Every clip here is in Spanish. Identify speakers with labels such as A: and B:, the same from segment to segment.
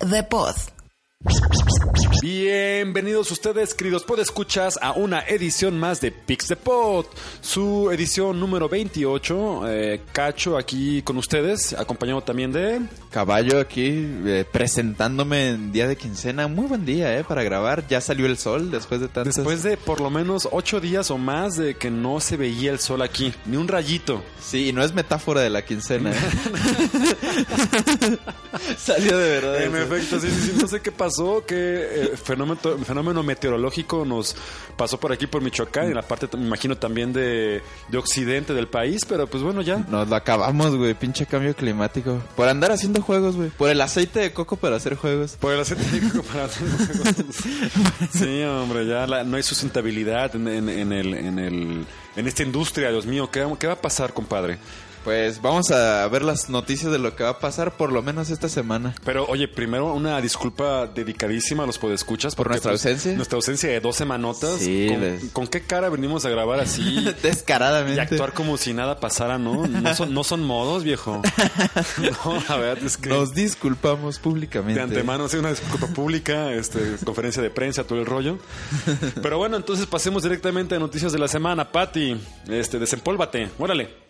A: De Pod.
B: Bienvenidos ustedes, queridos podescuchas, a una edición más de Pix de Pod, su edición número 28. Eh, Cacho aquí con ustedes, acompañado también de.
C: Caballo aquí eh, presentándome en día de quincena. Muy buen día, ¿eh? Para grabar. Ya salió el sol después de tantos...
B: Después de por lo menos ocho días o más de que no se veía el sol aquí, ni un rayito.
C: Sí, y no es metáfora de la quincena. ¿eh? salió de verdad.
B: En
C: eso.
B: efecto, sí, sí, sí, no sé qué pasó, qué eh, fenómeno, fenómeno meteorológico nos pasó por aquí, por Michoacán, en la parte, me imagino, también de, de occidente del país, pero pues bueno, ya.
C: Nos lo acabamos, güey. Pinche cambio climático. Por andar haciendo juegos, güey. Por el aceite de coco para hacer juegos.
B: Por el aceite de coco para hacer juegos. Sí, hombre, ya la- no hay sustentabilidad en, en- en el, en, el, en esta industria, Dios mío. ¿qué, qué va a pasar, compadre?
C: Pues vamos a ver las noticias de lo que va a pasar por lo menos esta semana.
B: Pero, oye, primero una disculpa dedicadísima a los podescuchas.
C: ¿Por nuestra
B: pues,
C: ausencia?
B: Nuestra ausencia de dos semanotas.
C: Sí,
B: ¿Con,
C: les-
B: con qué cara venimos a grabar así?
C: Descaradamente.
B: Y actuar como si nada pasara, ¿no? No son, no son modos, viejo. No, la verdad es que
C: Nos disculpamos públicamente.
B: de antemano, sí, una disculpa pública, este, conferencia de prensa, todo el rollo. Pero bueno, entonces pasemos directamente a noticias de la semana. Patti, este, desempólvate, órale.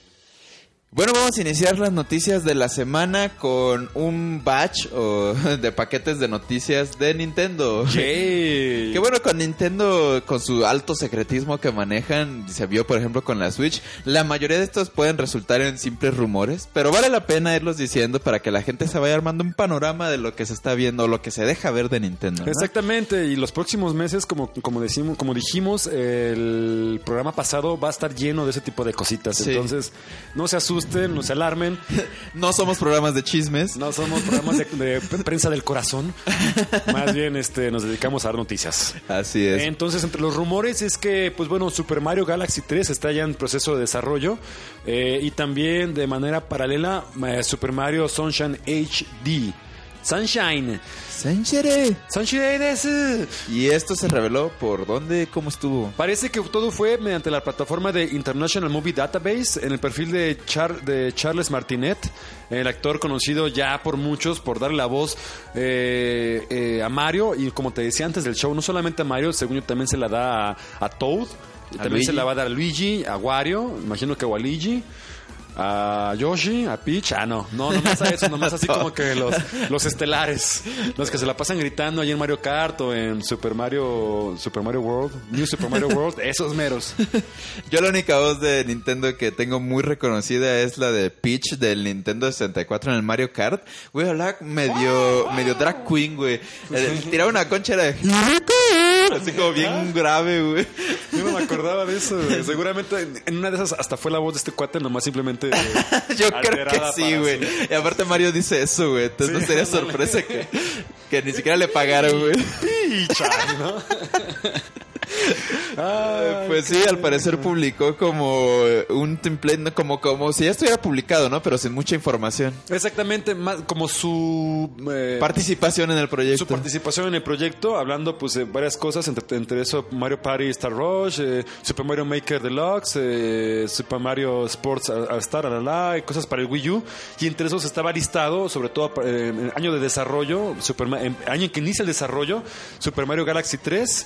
C: Bueno, vamos a iniciar las noticias de la semana con un batch o, de paquetes de noticias de Nintendo. Qué bueno con Nintendo, con su alto secretismo que manejan, se vio por ejemplo con la Switch, la mayoría de estos pueden resultar en simples rumores, pero vale la pena irlos diciendo para que la gente se vaya armando un panorama de lo que se está viendo o lo que se deja ver de Nintendo. ¿no?
B: Exactamente, y los próximos meses, como, como, decimos, como dijimos, el programa pasado va a estar lleno de ese tipo de cositas.
C: Sí.
B: Entonces, no se asusten, no se alarmen.
C: No somos programas de chismes.
B: No somos programas de, de prensa del corazón. Más bien este, nos dedicamos a dar noticias.
C: Así es.
B: Entonces, entre los rumores es que, pues bueno, Super Mario Galaxy 3 está ya en proceso de desarrollo eh, y también de manera paralela eh, Super Mario Sunshine HD. Sunshine. Sunshine desu.
C: Y esto se reveló por dónde, cómo estuvo.
B: Parece que todo fue mediante la plataforma de International Movie Database en el perfil de, Char- de Charles Martinet, el actor conocido ya por muchos por darle la voz eh, eh, a Mario y como te decía antes del show, no solamente a Mario, según yo también se la da a, a Toad, también
C: Luigi.
B: se la va a dar a Luigi, a Wario, imagino que a Waluigi. A Yoshi, a Peach, ah no, no, nomás a eso, nomás así como que los, los estelares, los que se la pasan gritando ahí en Mario Kart o en Super Mario, Super Mario World, New Super Mario World, esos meros.
C: Yo la única voz de Nintendo que tengo muy reconocida es la de Peach del Nintendo 64 en el Mario Kart. Güey, hablaba medio, medio drag queen, güey. Eh, Tiraba una concha era de... Así como bien grave, güey.
B: Yo no me acordaba de eso, güey. seguramente en- en una de esas hasta fue la voz de este cuate, nomás simplemente
C: Yo creo que sí, güey.
B: su-
C: Y aparte Mario dice eso, güey. Entonces
B: Sí,
C: no sería sorpresa que, que ni siquiera le pagaron, güey.
B: ¿no? Ay,
C: Pues sí, al parecer publicó como un template, como, como si ya estuviera publicado, ¿no? Pero sin mucha información.
B: Exactamente, más como su eh,
C: Participación en el proyecto.
B: Su participación en el proyecto, hablando pues de varias cosas, entre, entre eso Mario Party Star Rush, eh, Super Mario Maker Deluxe, eh, Super Mario Sports All Star, la, la, y cosas para el Wii U. Y entre esos estaba listado, sobre todo eh, en el año de desarrollo, Super en año en que inicia el desarrollo, Super Mario Galaxy 3.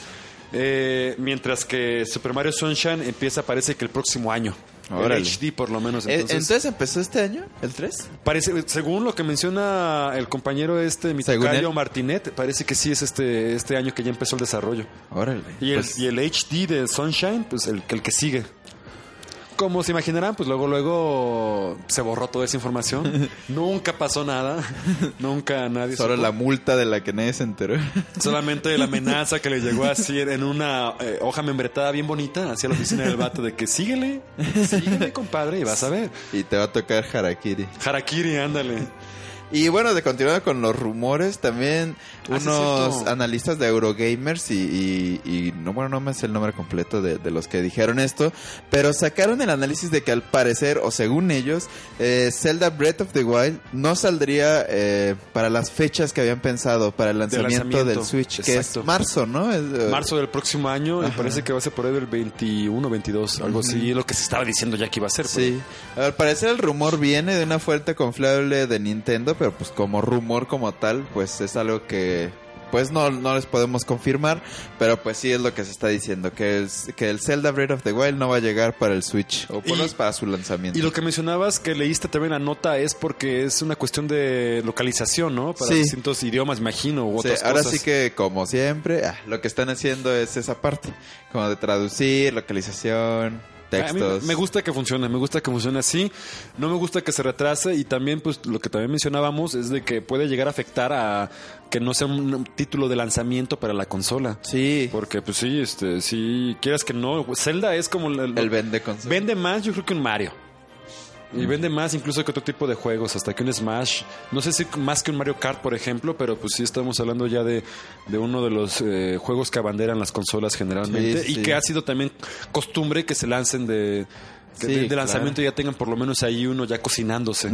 B: Eh, mientras que Super Mario Sunshine empieza, parece que el próximo año.
C: Órale.
B: El HD por lo menos.
C: Eh,
B: Entonces,
C: Entonces, empezó este año, el 3.
B: Parece, según lo que menciona el compañero este, mi tocayo. Martinet, parece que sí es este, este año que ya empezó el desarrollo.
C: Órale.
B: Y el,
C: Pues,
B: y el HD de Sunshine, pues el, el que sigue. Como se imaginarán, pues luego, luego se borró toda esa información. Nunca pasó nada. Nunca nadie
C: Solo
B: supo.
C: la multa de la que nadie se enteró.
B: Solamente la amenaza que le llegó así en una eh, hoja membretada bien bonita hacia la oficina del vato de que síguele, síguele, compadre, y vas a ver.
C: y te va a tocar Harakiri.
B: Harakiri, ándale.
C: Y bueno, de continuar con los rumores, también unos
B: cierto.
C: analistas de Eurogamers y, y, y no, bueno, no me sé el nombre completo de, de los que dijeron esto, pero sacaron el análisis de que al parecer, o según ellos, eh, Zelda Breath of the Wild no saldría eh, para las fechas que habían pensado para el lanzamiento,
B: lanzamiento,
C: del Switch, que
B: exacto.
C: es marzo, ¿no? Es, eh,
B: Marzo del próximo año, y parece que va a ser por ahí del 21, 22, algo así, lo que se estaba diciendo ya que iba a ser.
C: Sí, al parecer el rumor viene de una fuente confiable de Nintendo, pero pues como rumor como tal, pues es algo que pues no, no les podemos confirmar, pero pues sí es lo que se está diciendo, que el, que el Zelda Breath of the Wild no va a llegar para el Switch, o por lo menos para su lanzamiento.
B: Y lo que mencionabas que leíste también la nota es porque es una cuestión de localización, ¿no? Para
C: Sí.
B: distintos idiomas, imagino, u
C: Sí,
B: otras
C: ahora
B: cosas.
C: sí que como siempre, ah, lo que están haciendo es esa parte, como de traducir, localización, textos.
B: me gusta que funcione, me gusta que funcione así. No me gusta que se retrase y también, pues, lo que también mencionábamos es de que puede llegar a afectar a que no sea un título de lanzamiento para la consola.
C: Sí,
B: Porque, pues sí, este, si quieras que no, Zelda es como el,
C: el vende consola.
B: vende más, yo creo que un Mario. Y vende más incluso que otro tipo de juegos, hasta que un Smash. No sé si más que un Mario Kart, por ejemplo, pero pues sí estamos hablando ya de, de uno de los eh, juegos que abanderan las consolas generalmente.
C: Sí,
B: y
C: sí.
B: que ha sido también costumbre que se lancen de, que
C: Sí,
B: de, de
C: claro.
B: lanzamiento y ya tengan por lo menos ahí uno ya cocinándose.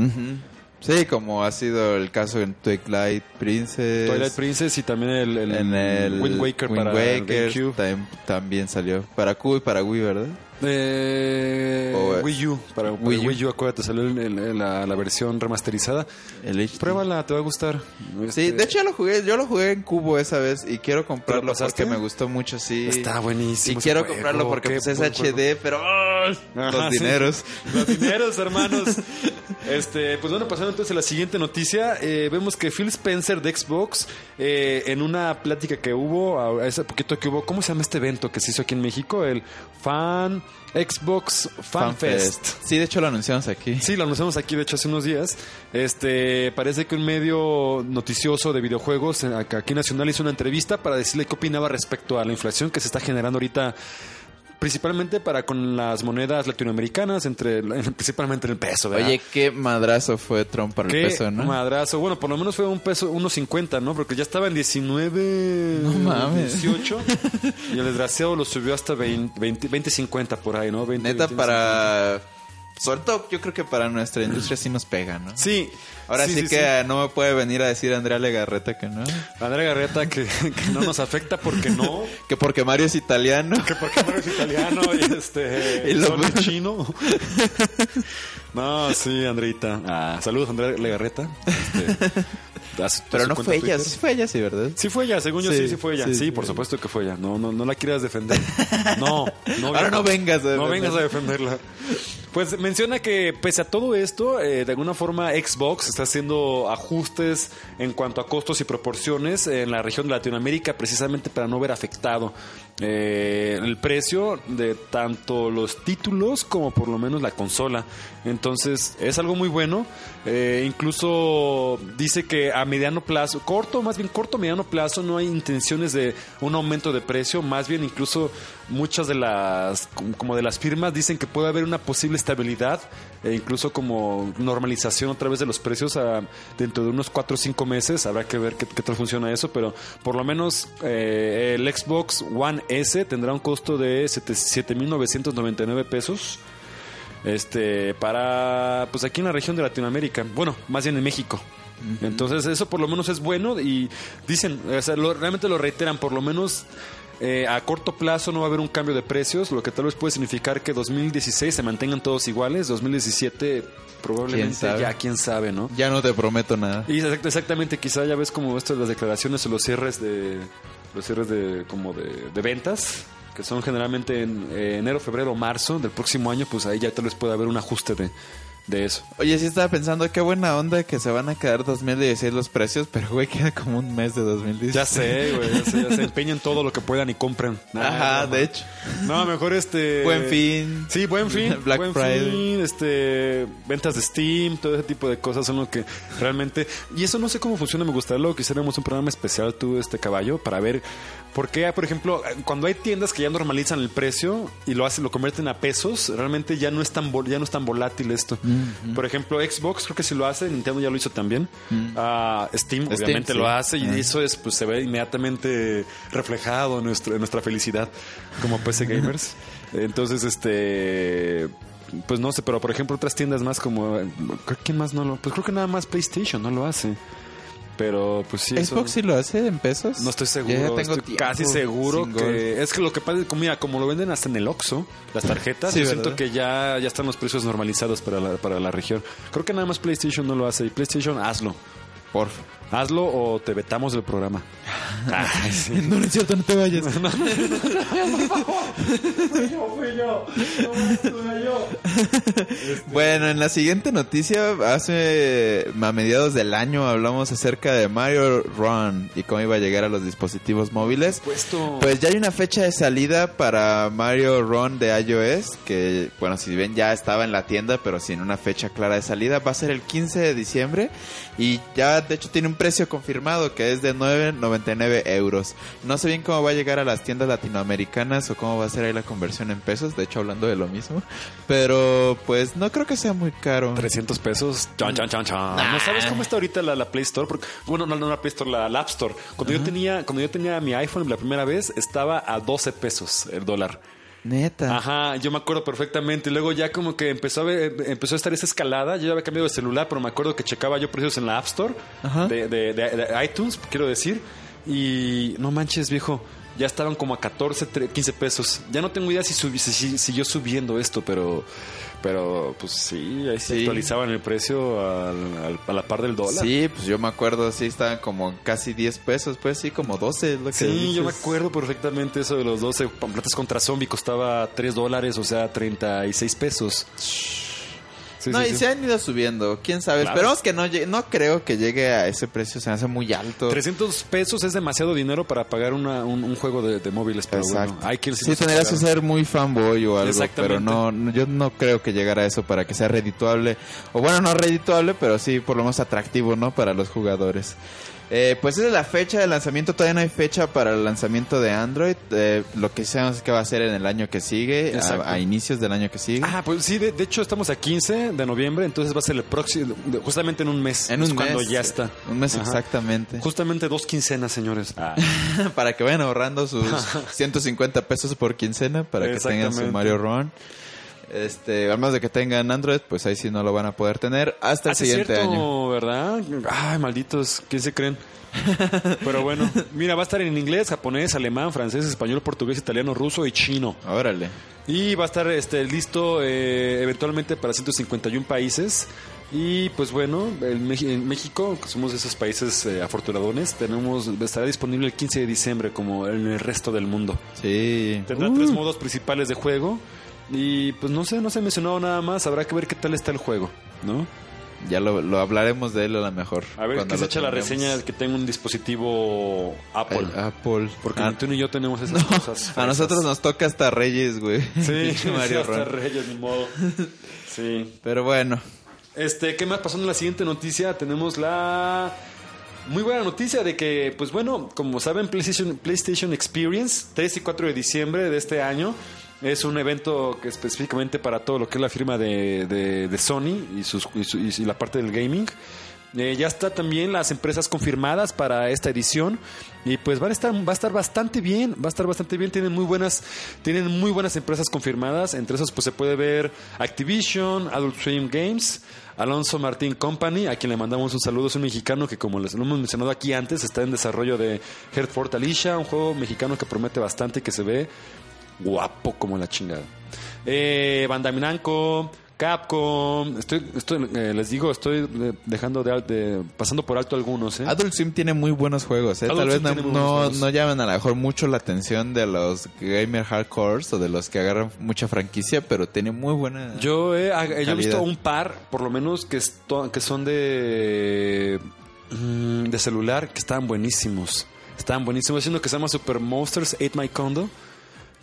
C: Sí, como ha sido el caso en Twilight Princess.
B: Twilight Princess y también el, el
C: en el
B: Wind Waker
C: Wind
B: para
C: Waker
B: GameCube.
C: tam- también salió para Q y para Wii, ¿verdad?
B: Eh,
C: O, eh,
B: Wii U. Para, para
C: Wii
B: Wii,
C: U.
B: Acuérdate, salió el- el- la, la versión remasterizada.
C: El.
B: Pruébala, te va a gustar.
C: Sí,
B: Este,
C: de hecho yo lo jugué, yo lo jugué en cubo esa vez y quiero comprarlo porque me gustó mucho, sí.
B: Está buenísimo.
C: Y
B: ese
C: quiero
B: juego,
C: comprarlo porque pues es
B: buen.
C: HD, pero los
B: sí.
C: dineros.
B: Los dineros, hermanos. Este, pues bueno, pasando entonces a la siguiente noticia, eh, vemos que Phil Spencer de Xbox, eh, en una plática que hubo, a- hace poquito que hubo, ¿cómo se llama este evento que se hizo aquí en México? El Fan Xbox Fan, Fest.
C: Sí, de hecho lo anunciamos aquí.
B: Sí, lo anunciamos aquí, de hecho, hace unos días. Este, parece que un medio noticioso de videojuegos eh, aquí nacional hizo una entrevista para decirle qué opinaba respecto a la inflación que se está generando ahorita, principalmente para con las monedas latinoamericanas, entre principalmente en el peso, ¿verdad?
C: Oye, qué madrazo fue Trump para el peso, ¿no?
B: madrazo. Bueno, por lo menos fue un peso, unos 50, ¿no? Porque ya estaba en 19,
C: No mames.
B: 18. y el desgraciado lo subió hasta 20, 20, 20, 50 por ahí, ¿no? 20,
C: Neta,
B: 21,
C: para... Sobre todo, yo creo que para nuestra industria sí nos pega, ¿no?
B: Sí.
C: Ahora sí, que no me puede venir a decir Andrea Legarreta que no.
B: Andrea Garreta que, que no nos afecta porque no.
C: Que porque Mario es italiano.
B: Que porque Mario es italiano y este.
C: Y lo-
B: es chino. No, sí, Andreita. Ah, saludos, Andrea Legarreta. Este,
C: Pero no fue ella, sí fue ella, sí, ¿verdad?
B: Sí fue ella, según yo sí,
C: Sí,
B: sí fue ella.
C: sí,
B: por supuesto que fue ella. No, no, no la quieras defender. No, no.
C: Ahora no vengas a
B: No vengas a defenderla. Pues menciona que pese a todo esto, eh, de alguna forma Xbox está haciendo ajustes en cuanto a costos y proporciones en la región de Latinoamérica precisamente para no ver afectado eh, el precio de tanto los títulos como por lo menos la consola. Entonces es algo muy bueno. Eh, incluso dice que a mediano plazo, corto, más bien corto, mediano plazo, no hay intenciones de un aumento de precio. Más bien incluso muchas de las, como de las firmas dicen que puede haber una posible estabilidad e incluso como normalización otra vez de los precios a- dentro de unos 4 o 5 meses. Habrá que ver qué, qué tal funciona eso, pero por lo menos eh, el Xbox One S tendrá un costo de 7.999 pesos. Este, para, pues aquí en la región de Latinoamérica, bueno, más bien en México. Entonces eso por lo menos es bueno y dicen, o sea, lo- realmente lo reiteran, por lo menos eh, a corto plazo no va a haber un cambio de precios, lo que tal vez puede significar que 2016 se mantengan todos iguales, 2017 probablemente ya quién sabe, ¿no?
C: Ya no te prometo nada.
B: Y exact- exactamente, quizá ya ves como esto de las declaraciones o los cierres de los cierres de como de, ventas que son generalmente en eh, enero, febrero, marzo del próximo año, pues ahí ya tal vez puede haber un ajuste de, de eso.
C: Oye, sí estaba pensando, qué buena onda que se van a quedar 2016 los precios, pero güey, queda como un mes de 2016.
B: Ya sé, güey, ya sé, ya se empeñen todo lo que puedan y compren.
C: Ajá, de hecho.
B: No, mejor este...
C: Buen fin.
B: Sí, buen fin.
C: Black
B: buen
C: Friday.
B: fin, este... Ventas de Steam, todo ese tipo de cosas son lo que realmente... Y eso no sé cómo funciona, me gustaría luego que hiciéramos un programa especial tú, este caballo, para ver por qué, por ejemplo, cuando hay tiendas que ya normalizan el precio y lo hacen, lo convierten a pesos, realmente ya no es tan, ya no es tan volátil esto.
C: Mm,
B: Por ejemplo, Xbox creo que sí lo hace, Nintendo ya lo hizo también. Steam,
C: Mm. Steam,
B: obviamente
C: sí.
B: lo hace y eso es, pues se ve inmediatamente reflejado en, nuestro, en nuestra felicidad como PC gamers. Entonces, este, pues no sé, pero por ejemplo otras tiendas más como, creo que más no lo, pues creo que nada más PlayStation no lo hace. Pero pues sí. eso-
C: ¿Xbox sí lo hace en pesos?
B: no estoy seguro,
C: Ya tengo
B: estoy casi seguro que es que lo que pasa es que mira, como lo venden hasta en el Oxxo, las tarjetas,
C: Sí,
B: yo
C: ¿verdad?
B: siento que ya, ya están los precios normalizados para la, para la región. Creo que nada más PlayStation no lo hace y PlayStation hazlo.
C: Porfa.
B: Hazlo o te vetamos del programa. Ay, sí.
C: No, no es cierto, no te vayas. Bueno, en la siguiente noticia, hace a mediados del año hablamos acerca de Mario Run y cómo iba a llegar a los dispositivos móviles.
B: Puesto.
C: Pues ya hay una fecha de salida para Mario Run de iOS, que bueno, si bien ya estaba en la tienda, pero sin una fecha clara de salida, va a ser el 15 de diciembre y ya de hecho tiene un precio confirmado que es de 9.99 euros. No sé bien cómo va a llegar a las tiendas latinoamericanas o cómo va a ser ahí la conversión en pesos, de hecho hablando de lo mismo, pero pues no creo que sea muy caro.
B: 300 pesos. Chan, chan, chan, chan. ¿No sabes cómo está ahorita la, la Play Store? Porque, bueno, no, no la Play Store, la, la App Store. Cuando yo tenía cuando yo tenía mi iPhone la primera vez, estaba a 12 pesos el dólar.
C: Neta.
B: Ajá, yo me acuerdo perfectamente. Y Luego ya como que empezó a, ver- empezó a estar esa escalada. Yo ya había cambiado de celular, pero me acuerdo que checaba yo precios en la App Store
C: Ajá.
B: de, de- de- de iTunes, quiero decir. Y no manches, viejo. Ya estaban como a 14, tre- 15 pesos. Ya no tengo idea si, si, si siguió subiendo esto, pero... Pero pues sí, ahí se
C: Sí.
B: actualizaban el precio al- al- a la par del dólar.
C: Sí, pues yo me acuerdo, sí, estaban como casi 10 pesos, pues sí, como 12 es lo que
B: Sí, yo me
C: dices.
B: acuerdo perfectamente eso de los 12 platas contra zombie costaba 3 dólares, o sea, 36 pesos. Sí,
C: no,
B: sí,
C: y
B: sí.
C: se han ido subiendo, quién sabe.
B: Claro.
C: Esperemos que no llegue, no creo que llegue a ese precio, se me hace muy alto.
B: 300 pesos es demasiado dinero para pagar una- un, un juego de, de móviles, pero
C: Exacto.
B: bueno, hay que
C: sí, tendrías que ser muy fanboy o algo, pero no, no- yo no creo que llegara a eso para que sea redituable. O bueno, no redituable, pero sí por lo menos atractivo, ¿no? Para los jugadores. Eh, pues esa es la fecha de lanzamiento, todavía no hay fecha para el lanzamiento de Android. Eh, lo que sabemos es que va a ser en el año que sigue, a, a inicios del año que sigue.
B: Ah, pues sí, de, de hecho estamos a 15 de noviembre, entonces va a ser el próximo, justamente en un mes.
C: en un
B: cuando
C: mes.
B: ya está.
C: Un mes
B: Ajá.
C: exactamente.
B: Justamente dos quincenas, señores. Ah.
C: para que vayan ahorrando sus 150 pesos por quincena para que tengan su. Mario Run. Este, además de que tengan Android, pues ahí sí no lo van a poder tener hasta el
B: Ah,
C: siguiente
B: cierto,
C: año.
B: ¿verdad? Ay, malditos, ¿quién se creen? Pero bueno, mira, va a estar en inglés, japonés, alemán, francés, español, portugués, italiano, ruso y chino.
C: Órale.
B: Y va a estar este, listo eh, eventualmente para 151 países. Y pues bueno, en México, que somos de esos países eh, afortunadones, tenemos, estará disponible el 15 de diciembre como en el resto del mundo.
C: Sí.
B: Tendrá
C: Uh,
B: tres modos principales de juego. Y pues no sé, no se ha mencionado nada más. Habrá que ver qué tal está el juego, ¿no?
C: ya lo, lo hablaremos de él a lo mejor.
B: A ver qué se echa la reseña que tenga un dispositivo Apple.
C: El Apple.
B: Porque
C: Ah,
B: tú y yo tenemos esas
C: no,
B: cosas.
C: a nosotros nos toca hasta Reyes, güey.
B: Sí,
C: Mario
B: hasta. Reyes, ni modo. Sí.
C: Pero bueno.
B: Este, ¿qué más pasó en la siguiente noticia? Tenemos la muy buena noticia de que, pues bueno, como saben, PlayStation, PlayStation Experience, 3 y 4 de diciembre de este año, es un evento que específicamente para todo lo que es la firma de, de- de Sony y, sus, y, su- y la parte del gaming. Eh, ya está también las empresas confirmadas para esta edición y pues van a estar va a estar bastante bien va a estar bastante bien. Tienen muy buenas tienen muy buenas empresas confirmadas. Entre esos pues se puede ver Activision Adult Swim Games Alonso Martín Company a quien le mandamos un saludo. Es un mexicano que como les lo hemos mencionado aquí antes está en desarrollo de Hertford Alicia un juego mexicano que promete bastante y que se ve guapo como la chingada eh, Bandai Namco Capcom. Estoy, estoy eh, les digo, estoy eh, dejando de, de- pasando por alto algunos, ¿eh?
C: Adult Swim tiene muy buenos juegos, ¿eh? Tal vez no, no, llaman a lo mejor mucho la atención de los gamer hardcores o de los que agarran mucha franquicia, pero tiene muy buena...
B: Yo he, ah, yo he visto un par, por lo menos, que, esto- que son de, mm, de celular, que estaban buenísimos. Estaban buenísimos. Uno que se llama Super Monsters 8 My Condo,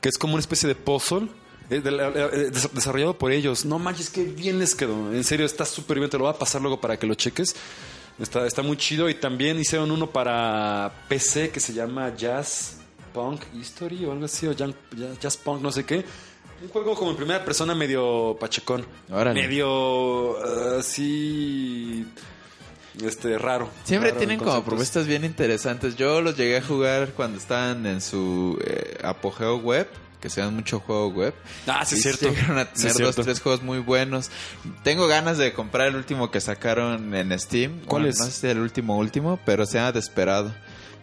B: que es como una especie de puzzle. eh, de eh, des- desarrollado por ellos. No manches, que bien les quedó. En serio, está súper bien. Te lo voy a pasar luego para que lo cheques. Está, está muy chido. Y también hicieron uno para PC que se llama Jazz Punk History o algo así. O Jazz, Jazz Punk, no sé qué. Un juego como en primera persona medio pachecón.
C: Órale.
B: Medio eh, así. Este, raro.
C: Siempre
B: Raro
C: tienen
B: en
C: como propuestas bien interesantes. Yo los llegué a jugar cuando estaban en su eh, apogeo web, que se dan mucho juego web.
B: Ah, sí,
C: Y
B: es cierto.
C: Llegaron a tener dos,
B: cierto.
C: tres juegos muy buenos. Tengo ganas de comprar el último que sacaron en Steam.
B: ¿Cuál
C: Bueno,
B: es?
C: No sé si el último último, pero se llama Desperado.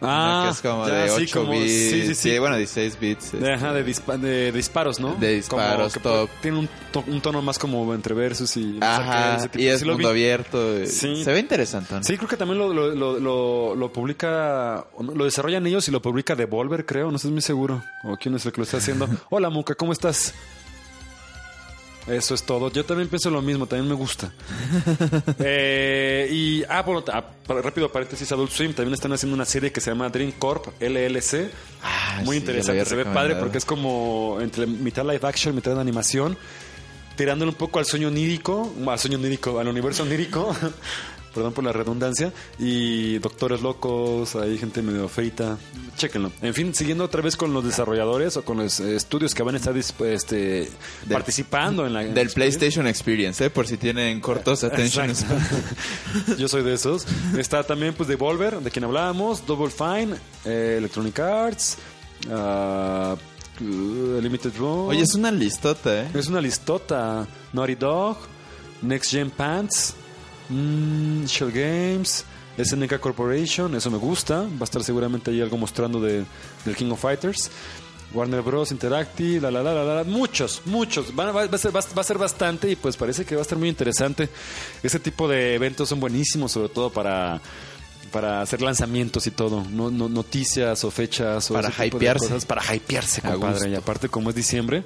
B: Ah,
C: que es como
B: ya,
C: de
B: sí,
C: 8
B: como-
C: bits.
B: sí, sí, sí.
C: bueno, 16 bits.
B: De,
C: este.
B: ajá, de, dispa- de disparos, ¿no?
C: De disparos,
B: Como
C: top.
B: Tiene un, to- un tono más como entre versus y...
C: Ajá,
B: ese tipo.
C: y es
B: vi.
C: mundo abierto. eh,
B: Sí.
C: Se ve interesante. ¿no?
B: Sí, creo que también lo, lo, lo, lo- lo publica, lo desarrollan ellos y lo publica Devolver, creo, no estoy muy seguro. O quién es el que lo está haciendo. Hola, Muca, ¿cómo estás? Eso es todo. Yo también pienso lo mismo, también me gusta. Eh, y, ah, bueno, ah, rápido paréntesis, Adult Swim también están haciendo una serie que se llama Dream Corp LLC.
C: Ah,
B: Muy
C: sí,
B: interesante, se ve padre porque es como entre mitad live action, mitad de animación, tirándole un poco al sueño onírico, al sueño onírico, al universo onírico, perdón por la redundancia, y doctores locos, hay gente medio feita, chéquenlo. En fin, siguiendo otra vez con los desarrolladores o con los eh, estudios que van a estar este, participando en la... en
C: Del
B: la
C: PlayStation Experience, ¿eh? Por si tienen cortos attention.
B: Yo soy de esos. Está también pues Devolver, de quien hablábamos, Double Fine, eh, Electronic Arts, ah, uh, Limited Run.
C: Oye, es una listota, ¿eh?
B: Es una listota. Naughty Dog, Next Gen Pants, mm, Shell Games, SNK Corporation, eso me gusta. Va a estar seguramente ahí algo mostrando de, del King of Fighters. Warner Bros. Interactive, la la la la la, muchos, muchos. Va, va- va a ser, va, va a ser bastante y pues parece que va a estar muy interesante. Ese tipo de eventos son buenísimos, sobre todo para para hacer lanzamientos y todo, no, no- noticias o fechas o
C: Para
B: ese tipo de
C: hypearse.
B: cosas, para hypearse, compadre. Y aparte como es diciembre,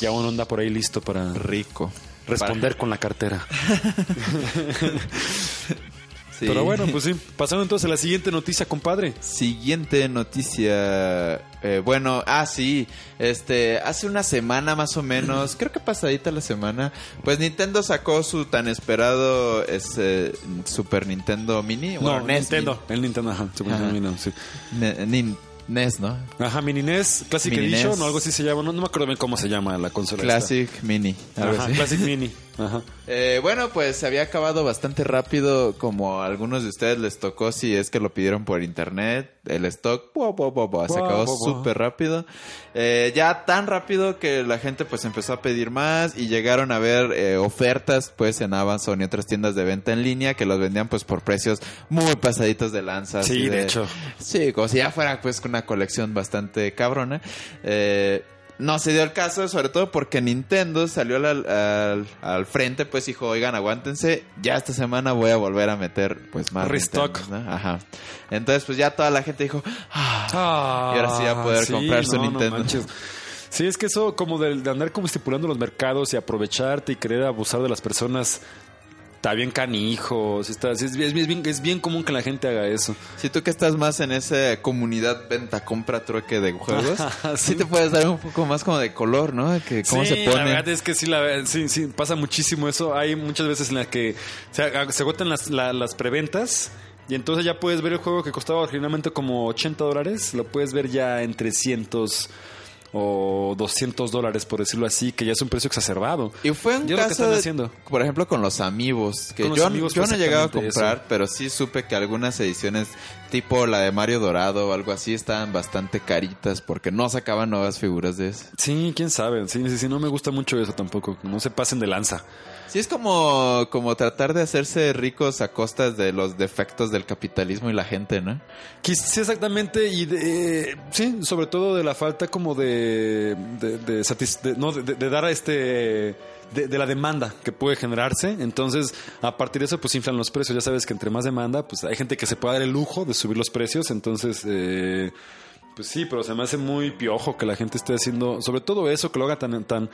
B: ya uno anda por ahí listo para
C: Rico.
B: Responder con la cartera.
C: Sí.
B: Pero bueno, pues sí. Pasando entonces a la siguiente noticia, compadre.
C: Siguiente noticia. eh, bueno, ah, sí. Este, hace una semana más o menos, creo que pasadita la semana, pues Nintendo sacó su tan esperado este, Super Nintendo Mini. Bueno, NES
B: Nintendo. El Nintendo, ajá. Super
C: Ajá.
B: Nintendo, sí.
C: Nin- NES, ¿no?
B: Ajá, Mini NES, Classic
C: Mini
B: Edition
C: NES.
B: o algo así se llama. No, no me acuerdo bien cómo se llama la consola. esta.
C: Classic Mini. algo
B: Ajá. Classic Mini. Ajá.
C: Eh, bueno, pues se había acabado bastante rápido, como a algunos de ustedes les tocó si es que lo pidieron por internet, el stock se acabó súper rápido. Eh, ya tan rápido que la gente pues empezó a pedir más y llegaron a ver eh, ofertas pues en Amazon y otras tiendas de venta en línea que los vendían pues por precios muy pasaditos de lanza.
B: Sí, de hecho.
C: Sí, como si ya fuera pues una colección bastante cabrona. Eh, no se dio el caso, sobre todo porque Nintendo salió al, al- al frente, pues dijo, oigan, aguántense, ya esta semana voy a volver a meter pues más
B: Restock.
C: Nintendos", ¿no? Ajá. Entonces pues ya toda la gente dijo, ah, y ahora sí va a poder
B: sí,
C: comprar su
B: no, no
C: Nintendo.
B: manches. Sí, es que eso como de, de andar como estipulando los mercados y aprovecharte y querer abusar de las personas está bien canijo. sí está, es, bien- es bien, es bien común que la gente haga eso.
C: Si tú que estás más en esa comunidad venta, compra, trueque de juegos, sí.
B: Sí.
C: te puedes dar un poco más como de color, ¿no? Que cómo
B: sí,
C: se
B: la
C: pone.
B: verdad es que sí, la, sí, sí, pasa muchísimo eso. Hay muchas veces en las que se, se agotan las, la- las preventas y entonces ya puedes ver el juego que costaba originalmente como 80 dólares, lo puedes ver ya en 300 o 200 dólares, por decirlo así, que ya es un precio exacerbado.
C: Y fue un
B: lo que
C: caso,
B: están haciendo.
C: por ejemplo, con los amigos, que
B: Con
C: yo,
B: Amiibos
C: yo no he llegado a comprar,
B: eso.
C: pero sí supe que algunas ediciones tipo la de Mario Dorado o algo así estaban bastante caritas porque no sacaban nuevas figuras de eso.
B: Sí, quién sabe. Sí, sí, sí, no me gusta mucho eso tampoco. No se pasen de lanza.
C: Sí, es como, como tratar de hacerse ricos a costas de los defectos del capitalismo y la gente, ¿no?
B: Sí, exactamente. Y de- eh, sí, sobre todo de la falta como de de, de, no, de, dar este de, de la demanda que puede generarse. Entonces, a partir de eso, pues inflan los precios. Ya sabes que entre más demanda, pues hay gente que se puede dar el lujo de subir los precios. Entonces, eh, pues sí, pero se me hace muy piojo que la gente esté haciendo, sobre todo eso, que lo haga tan, tan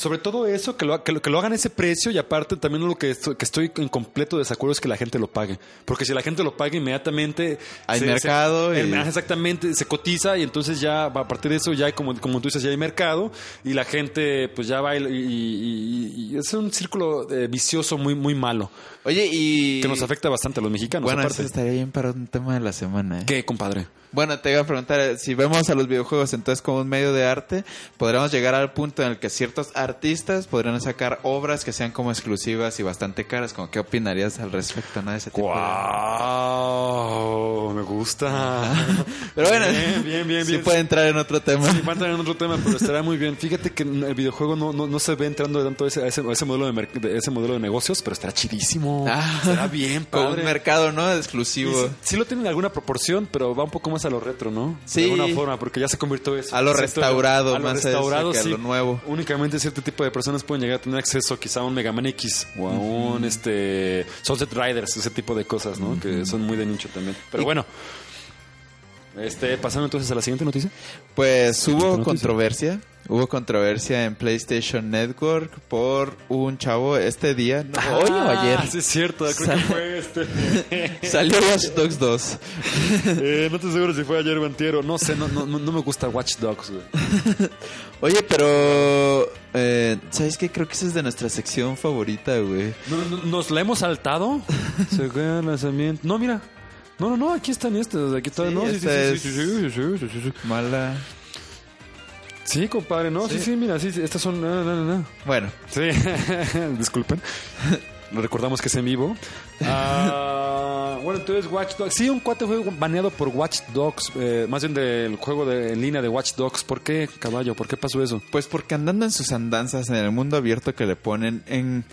B: sobre todo eso, que lo, que, lo, que lo hagan a ese precio y aparte también lo que estoy, que estoy en completo desacuerdo es que la gente lo pague. Porque si la gente lo paga inmediatamente...
C: Hay mercado
B: se-
C: y-
B: Exactamente, se cotiza y entonces ya a partir de eso ya hay, como, como tú dices, ya hay mercado y la gente pues ya va y, y- y- y es un círculo eh, vicioso muy, muy malo
C: Oye, y...
B: que nos afecta bastante a los mexicanos.
C: Bueno,
B: aparte.
C: eso estaría bien para un tema de la semana, ¿eh?
B: ¿Qué, compadre?
C: Bueno, te iba a preguntar, eh, si vemos a los videojuegos entonces como un medio de arte, podríamos llegar al punto en el que ciertos artistas podrían sacar obras que sean como exclusivas y bastante caras. Como, ¿Qué opinarías al respecto ¿no? de ese tipo? de-
B: ¡Wow! Me gusta.
C: Pero bueno,
B: bien, bien, bien.
C: sí
B: bien.
C: puede entrar en otro tema.
B: Sí, va a entrar en otro tema, pero estará muy bien. Fíjate que el videojuego no, no, no se ve entrando tanto a ese, a ese, a ese modelo de, de ese modelo de negocios, pero estará chidísimo.
C: Ah.
B: estará bien,
C: Con
B: padre.
C: un mercado, ¿no? Exclusivo.
B: sí, sí lo tienen en alguna proporción, pero va un poco más a lo retro, ¿no?
C: Sí.
B: De alguna forma, porque ya se convirtió eso.
C: A lo restaurado,
B: a lo
C: más
B: restaurado,
C: que a lo nuevo.
B: Únicamente cierto tipo de personas pueden llegar a tener acceso quizá a un Mega Man X o a un este Sunset Riders, ese tipo de cosas, ¿no? Que son muy de nicho también. Pero
C: Y-
B: bueno. Este, pasando entonces a la siguiente noticia.
C: Pues hubo
B: noticia?
C: controversia. Hubo controversia en PlayStation Network por un chavo este día. no, hoy o ayer.
B: Ah, sí es cierto, creo que fue este.
C: Salió Watch Dogs 2.
B: Eh, no estoy seguro si fue ayer o antiero. No sé, no, no, no me gusta Watch Dogs, güey.
C: Oye, pero... eh, ¿Sabes qué? Creo que esa es de nuestra sección favorita, güey.
B: No, no, ¿Nos la hemos saltado? Se queda el lanzamiento. No, mira. No, no, no, aquí están estas. Aquí están.
C: Sí,
B: no, sí, sí,
C: esta
B: sí, sí, sí, sí, sí, sí.
C: Mala.
B: Sí, compadre, no, sí, sí, mira, sí, sí, estas son. No, no, no, no.
C: Bueno,
B: Sí, disculpen. Recordamos que es en vivo. Ah, bueno, entonces Watch Dogs. Sí, un cuate fue baneado por Watch Dogs. eh, más bien del juego de, en línea de Watch Dogs. ¿Por qué, caballo? ¿Por qué pasó eso?
C: pues porque andando en sus andanzas en el mundo abierto que le ponen en...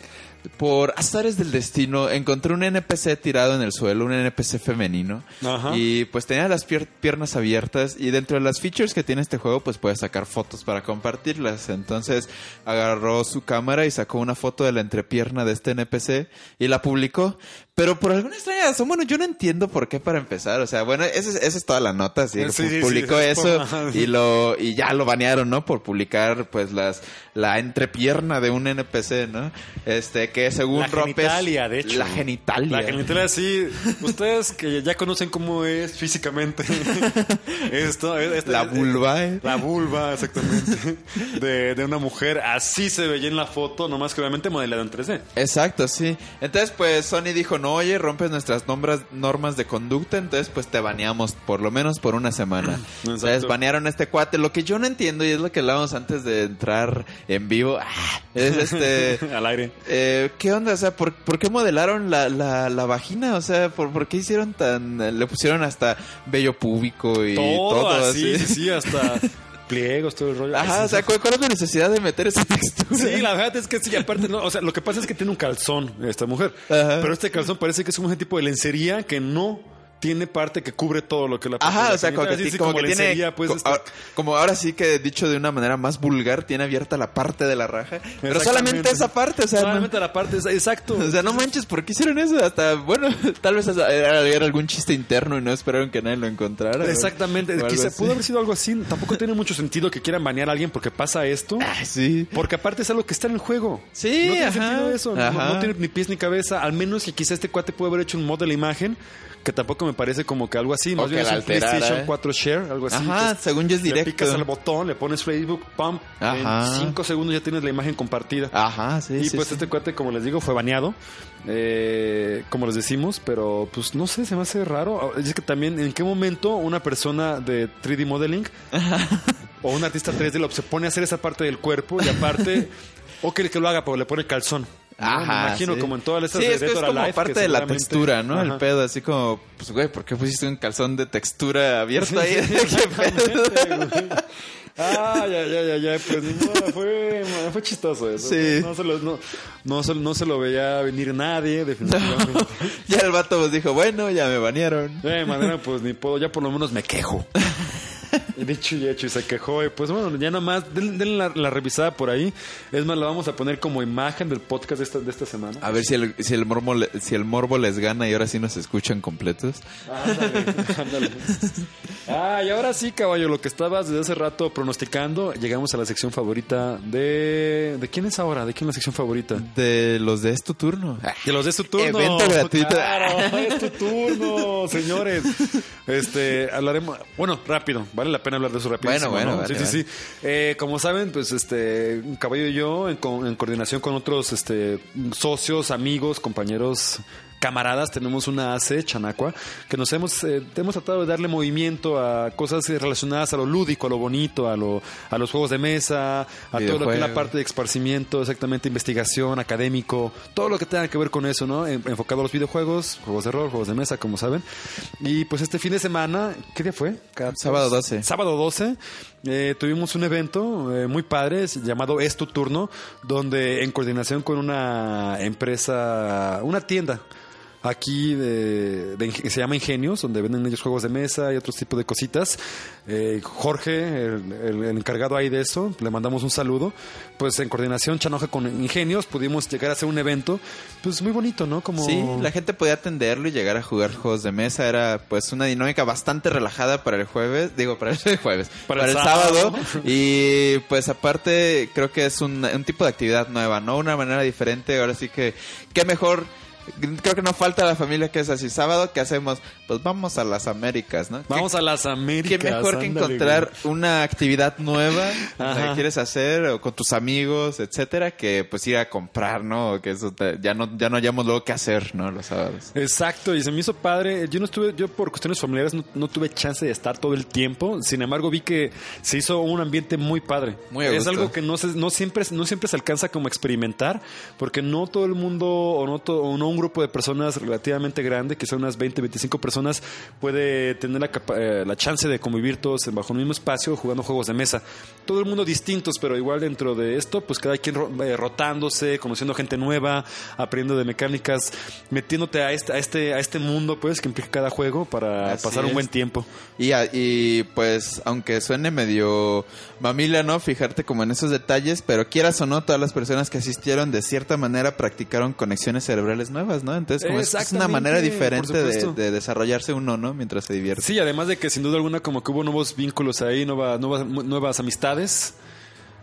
C: Por azares del destino, encontré un NPC tirado en el suelo, un NPC femenino.
B: Ajá.
C: Y pues tenía las pier- piernas abiertas. Y dentro de las features que tiene este juego, pues puedes sacar fotos para compartirlas. Entonces agarró su cámara y sacó una foto de la entrepierna de este NPC y la publicó. Pero por alguna extraña razón, bueno, yo no entiendo por qué para empezar. O sea, bueno, esa es, esa es toda la nota. ¿sí?
B: Sí, sí,
C: publicó
B: es
C: eso
B: por-
C: y lo y ya lo banearon, ¿no? Por publicar pues las la entrepierna de un NPC, ¿no? Este que según
B: La
C: rompes
B: genitalia, de hecho.
C: la genitalia.
B: La genitalia, sí. Ustedes que ya conocen cómo es físicamente esto. esta-
C: La vulva, ¿eh?
B: La vulva, exactamente. De, de una mujer. Así se veía en la foto, nomás que obviamente modelado en 3D.
C: Exacto, sí. Entonces, pues Sony dijo, no, oye, rompes nuestras nombras, normas de conducta, entonces pues te baneamos por lo menos por una semana. Entonces banearon a este cuate. Lo que yo no entiendo, y es lo que hablábamos antes de entrar en vivo, ah, es este...
B: Al aire.
C: Eh, ¿Qué onda? O sea, ¿por, por qué modelaron la, la, la vagina? O sea, ¿por, por qué hicieron tan... Le pusieron hasta vello púbico y todo,
B: Todo,
C: así?
B: así, sí, sí, hasta pliegos, todo el rollo.
C: Ajá, o sea, ¿cuál, cuál es la necesidad de meter esa textura?
B: Sí, la verdad es que sí, aparte, no, o sea, lo que pasa es que tiene un calzón esta mujer,
C: Ajá.
B: pero este calzón parece que es un tipo de lencería que no tiene parte que cubre todo lo que la
C: Ajá, o sea, como que,
B: sí,
C: como que tiene.
B: lencería, pues,
C: co-
B: este-
C: ahora- como ahora sí que dicho de una manera más vulgar, tiene abierta la parte de la raja. Pero solamente esa parte, o sea. no-
B: Solamente la parte, exacto.
C: o sea, no manches, ¿por qué hicieron eso? Hasta, bueno, tal vez era, era algún chiste interno y no esperaron que nadie lo encontrara.
B: Exactamente,
C: O
B: quizá pudo haber sido algo así. Tampoco tiene mucho sentido que quieran banear a alguien porque pasa esto.
C: Ah, sí.
B: Porque aparte es algo que está en el juego.
C: Sí,
B: no tiene
C: ajá.
B: sentido eso. No,
C: Ajá.
B: no tiene ni pies ni cabeza. Al menos que quizá este cuate puede haber hecho un mod de la imagen. Que tampoco me parece como que algo así.
C: O
B: Más
C: que
B: bien es
C: la
B: un
C: alterara,
B: PlayStation
C: ¿eh?
B: 4 Share, algo así.
C: Ajá,
B: que
C: según yo es
B: Le
C: directo.
B: picas al botón, le pones Facebook, pum.
C: Ajá.
B: En 5 segundos ya tienes la imagen compartida.
C: Ajá, sí,
B: y
C: sí,
B: pues
C: sí.
B: este cuate, como les digo, fue baneado. eh, como les decimos, pero pues no sé, se me hace raro. Es que también, ¿en qué momento una persona de 3D modeling o un artista 3D lo- se pone a hacer esa parte del cuerpo y aparte, o que, que lo haga, pero le pone calzón? ¿No? Me imagino
C: sí.
B: como en todas estas
C: Sí,
B: de
C: es, que es como parte de la textura, ¿no? El
B: Ajá.
C: pedo, así como, pues, güey, ¿por qué pusiste un calzón de textura abierto ahí? ¿Qué?
B: Ah, ya, ya, ya, ya, pues modo, fue, fue chistoso eso.
C: Sí.
B: No se, lo, no, no, se, no se lo veía venir nadie, definitivamente.
C: ya el vato pues dijo, bueno, ya me banearon.
B: De manera, pues ni puedo, ya por lo menos me quejo. Y dicho y hecho, y se quejó. Y pues bueno, ya nomás, denle, denle la, la revisada por ahí. Es más, la vamos a poner como imagen del podcast de esta, de esta semana.
C: A ver si el, si el morbo si el morbo les gana y ahora sí nos escuchan completos.
B: Ándale, ándale. Ah, y ahora sí, caballo, lo que estabas desde hace rato pronosticando, llegamos a la sección favorita de... ¿De quién es ahora? ¿De quién es la sección favorita?
C: De los de es tu turno.
B: Que los de su turno.
C: Evento gratuito.
B: Claro, es tu turno, señores. Este, hablaremos, bueno, rápido, vale la pena hablar de eso rapidísimo.
C: Bueno, bueno,
B: ¿no?
C: vale,
B: sí, sí,
C: vale.
B: sí. Eh, como saben, pues este, Caballo y yo, en, co- en coordinación con otros este, socios, amigos, compañeros camaradas, tenemos una AC, Chanacua, que nos hemos, eh, hemos tratado de darle movimiento a cosas eh, relacionadas a lo lúdico, a lo bonito, a, lo, a los juegos de mesa, a todo lo que es la parte de esparcimiento, exactamente, investigación, académico, todo lo que tenga que ver con eso, ¿no? En- Enfocado a los videojuegos, juegos de rol, juegos de mesa, como saben. Y pues este fin de semana, ¿qué día fue?
C: Sábado 12.
B: Sábado 12, eh, tuvimos un evento eh, muy padre llamado Es tu turno, donde en coordinación con una empresa, una tienda aquí de, de se llama Ingenios, donde venden ellos juegos de mesa y otros tipos de cositas. Eh, Jorge, el, el- el encargado ahí de eso, le mandamos un saludo. Pues en coordinación Chanoja con Ingenios pudimos llegar a hacer un evento, pues muy bonito, ¿no? Como
C: Sí, la gente podía atenderlo y llegar a jugar juegos de mesa. Era pues una dinámica bastante relajada para el jueves, digo, para el jueves,
B: Para
C: para,
B: el
C: el
B: sábado.
C: sábado. Y pues aparte creo que es un, un tipo de actividad nueva, ¿no? Una manera diferente. Ahora sí que, qué mejor. Creo que no falta la familia que es así. Sábado, ¿qué hacemos? Pues vamos a las Américas, ¿no?
B: Vamos a las
C: ¿Qué,
B: Américas.
C: qué mejor que encontrar una actividad nueva que quieres hacer o con tus amigos, etcétera, que pues ir a comprar, ¿no? O que eso te- ya no ya no hayamos luego qué hacer, ¿no? Los sábados.
B: Exacto, y se me hizo padre. Yo no estuve, yo por cuestiones familiares no, no tuve chance de estar todo el tiempo. Sin embargo, vi que se hizo un ambiente muy padre.
C: Muy a
B: es algo que no se, no siempre, no siempre se alcanza como a experimentar, porque no todo el mundo o no, to- o no un grupo de personas relativamente grande, que son unas 20, 25 personas, puede tener la, capa- eh, la chance de convivir todos bajo un mismo espacio jugando juegos de mesa. Todo el mundo distintos, pero igual dentro de esto, pues cada quien eh, rotándose, conociendo gente nueva, aprendiendo de mecánicas, metiéndote a este, a este, a este mundo, pues, que implica cada juego para
C: Así
B: pasar un
C: es.
B: buen tiempo.
C: Y, a- y pues, aunque suene medio mamila, ¿no? Fijarte como en esos detalles, pero quieras o no, todas las personas que asistieron de cierta manera practicaron conexiones cerebrales nuevas, ¿no? Entonces, como es- es una manera diferente de, de desarrollarse uno, ¿no? Mientras se divierte.
B: Sí, además de que sin duda alguna como que hubo nuevos vínculos ahí, nueva- nuevas, nuevas amistades.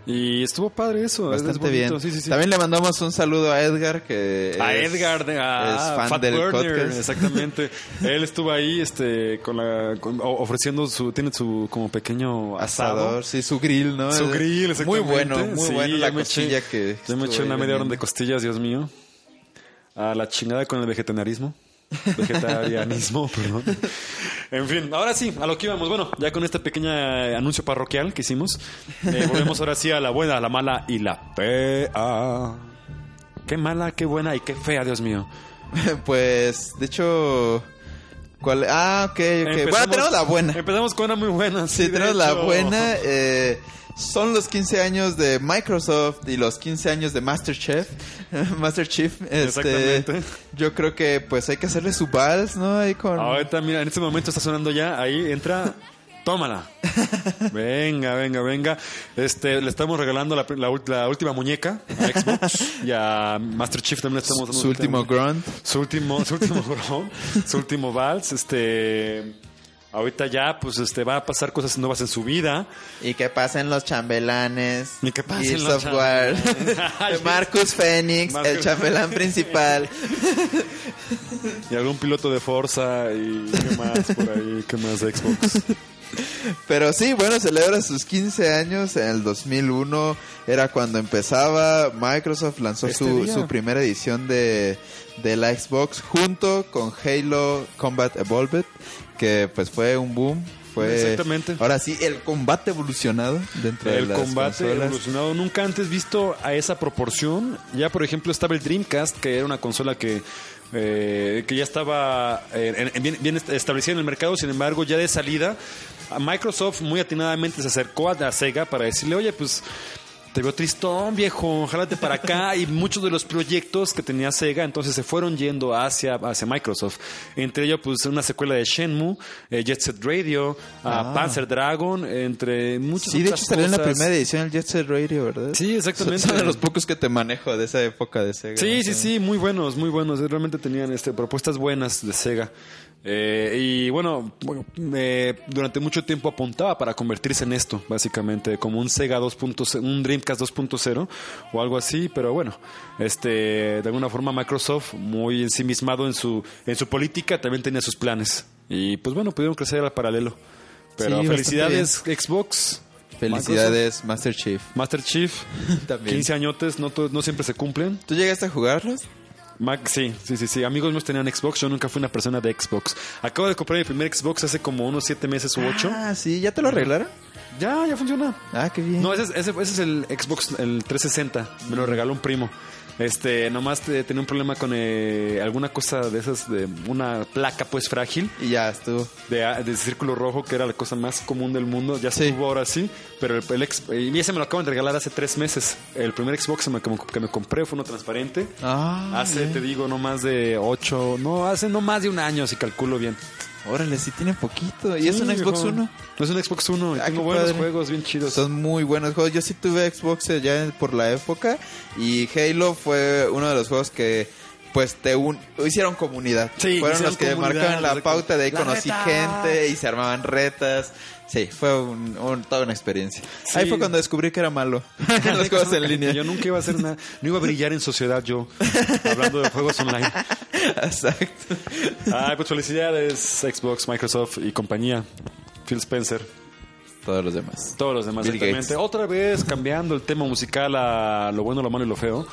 B: Y estuvo padre eso. es
C: Bastante
B: bonito,
C: bien.
B: Sí, sí, sí.
C: También le mandamos un saludo a Edgar, que
B: a
C: es-
B: Edgar, de- a
C: es fan
B: Fat
C: del
B: Burner,
C: podcast.
B: exactamente. Él estuvo ahí, este, con la, con- ofreciendo su, tiene su como pequeño asado.
C: Asador, sí, su grill, ¿no?
B: Su
C: Es
B: grill,
C: Muy
B: exactamente.
C: bueno, muy bueno la
B: me
C: costilla
B: eché-
C: que...
B: Ya me eché una media hora de costillas, Dios mío. A la chingada con el vegetarianismo. Vegetarianismo, perdón. En fin, ahora sí, a lo que íbamos. Bueno, ya con este pequeño eh, anuncio parroquial que hicimos, eh, volvemos ahora sí a la buena, la mala y la fea. Qué mala, qué buena y qué fea, Dios mío.
C: Pues, de hecho... ¿Cuál? Ah, ok, ok. bueno, tenemos la buena.
B: Empezamos con una muy buena.
C: Sí,
B: de
C: tenemos la buena. eh, son los 15 años de Microsoft y los 15 años de Masterchef. Master Chief. Este,
B: Exactamente.
C: Yo creo que pues hay que hacerle su vals, ¿no? Ahí con...
B: Ahorita, mira, en este momento está sonando ya, ahí entra, tómala. Venga, venga, venga. Este, le estamos regalando la, la la última muñeca a Xbox y a Master Chief también le estamos dando
C: su último grunt.
B: su último, su último ground, su último vals, este ahorita ya pues este va a pasar cosas nuevas en su vida.
C: Y que pasen los chambelanes.
B: Y que pasen
C: Gears
B: los
C: of War.
B: chambelanes.
C: Marcus
B: Marcus-
C: el chambelán principal.
B: Y algún piloto de Forza y qué más por ahí, qué más de Xbox.
C: Pero sí, bueno, celebra sus 15 años en el 2001. Era cuando empezaba. Microsoft lanzó
B: Este
C: su, su primera edición de, de la Xbox junto con Halo Combat Evolved, que pues fue un boom. Fue,
B: Exactamente.
C: Ahora sí, el combate evolucionado dentro de
B: El combate
C: consolas.
B: evolucionado. Nunca antes visto a esa proporción. Ya, por ejemplo, estaba el Dreamcast, que era una consola que, eh, que ya estaba eh, en- en- bien, bien est- establecida en el mercado. Sin embargo, ya de salida, a Microsoft muy atinadamente se acercó a la Sega para decirle, oye, pues te veo tristón, viejo, jálate para acá. Y muchos de los proyectos que tenía Sega entonces se fueron yendo hacia, hacia Microsoft. Entre ellos, pues una secuela de Shenmue, eh, Jet Set Radio, ah, Panzer Dragon, entre muchas
C: Sí, de hecho salió en la primera edición el Jet Set Radio, ¿verdad?
B: Sí, exactamente.
C: Son de los pocos que te manejo de esa época de Sega.
B: Sí, sí, sí, muy buenos, muy buenos. Realmente tenían este, propuestas buenas de Sega. Eh, y bueno, bueno, eh, durante mucho tiempo apuntaba para convertirse en esto, básicamente, como un Sega 2.0, un Dreamcast 2.0 o algo así, pero bueno, este, de alguna forma Microsoft, muy ensimismado en su, en su política, también tenía sus planes. Y pues bueno, pudieron crecer al paralelo. Pero
C: Sí,
B: felicidades, Xbox.
C: Felicidades, Master Chief.
B: Master Chief,
C: También.
B: 15 añotes, no, no siempre se cumplen.
C: ¿Tú llegaste a jugarlos?
B: Mac, sí, sí, sí, sí. Amigos míos tenían Xbox. Yo nunca fui una persona de Xbox. Acabo de comprar mi primer Xbox hace como unos siete meses u ocho.
C: Ah, sí, ¿ya te lo arreglaron?
B: Ya, ya funciona.
C: Ah, qué bien.
B: No, ese es, ese, ese es el Xbox, el 360. Me lo regaló un primo. Este, nomás te- tenía un problema con eh, alguna cosa de esas, de una placa pues frágil.
C: Y ya estuvo.
B: De, de círculo rojo, que era la cosa más común del mundo. Ya
C: Sí.
B: estuvo ahora sí, pero el, el ex- y ese me lo acaban de regalar hace tres meses. El primer Xbox que me, que me compré fue uno transparente.
C: Ah,
B: Hace, te digo, no más de ocho, no, hace no más de un año, si calculo bien.
C: Órale, sí tiene poquito. ¿Y es un Xbox
B: viejo.
C: One?
B: Es un Xbox One y
C: Ah,
B: tengo buenos
C: padre.
B: juegos bien chidos.
C: Son muy buenos juegos. Yo sí tuve Xbox ya por la época y Halo fue uno de los juegos que pues te un- hicieron comunidad.
B: Sí,
C: Fueron los que marcaron la pauta, de ahí
B: La
C: conocí
B: reta.
C: gente y se armaban retas. Sí, fue un, un- toda una experiencia.
B: Sí.
C: Ahí fue cuando descubrí que era malo en los juegos en línea.
B: Yo nunca iba a hacer nada, no iba a brillar en sociedad yo, hablando de juegos online.
C: Exacto.
B: Ah, pues felicidades Xbox, Microsoft y compañía. Phil Spencer,
C: Todos los demás.
B: todos los demás.
C: Bill
B: exactamente.
C: Gates.
B: Otra vez cambiando el tema musical a lo bueno, lo malo y lo feo.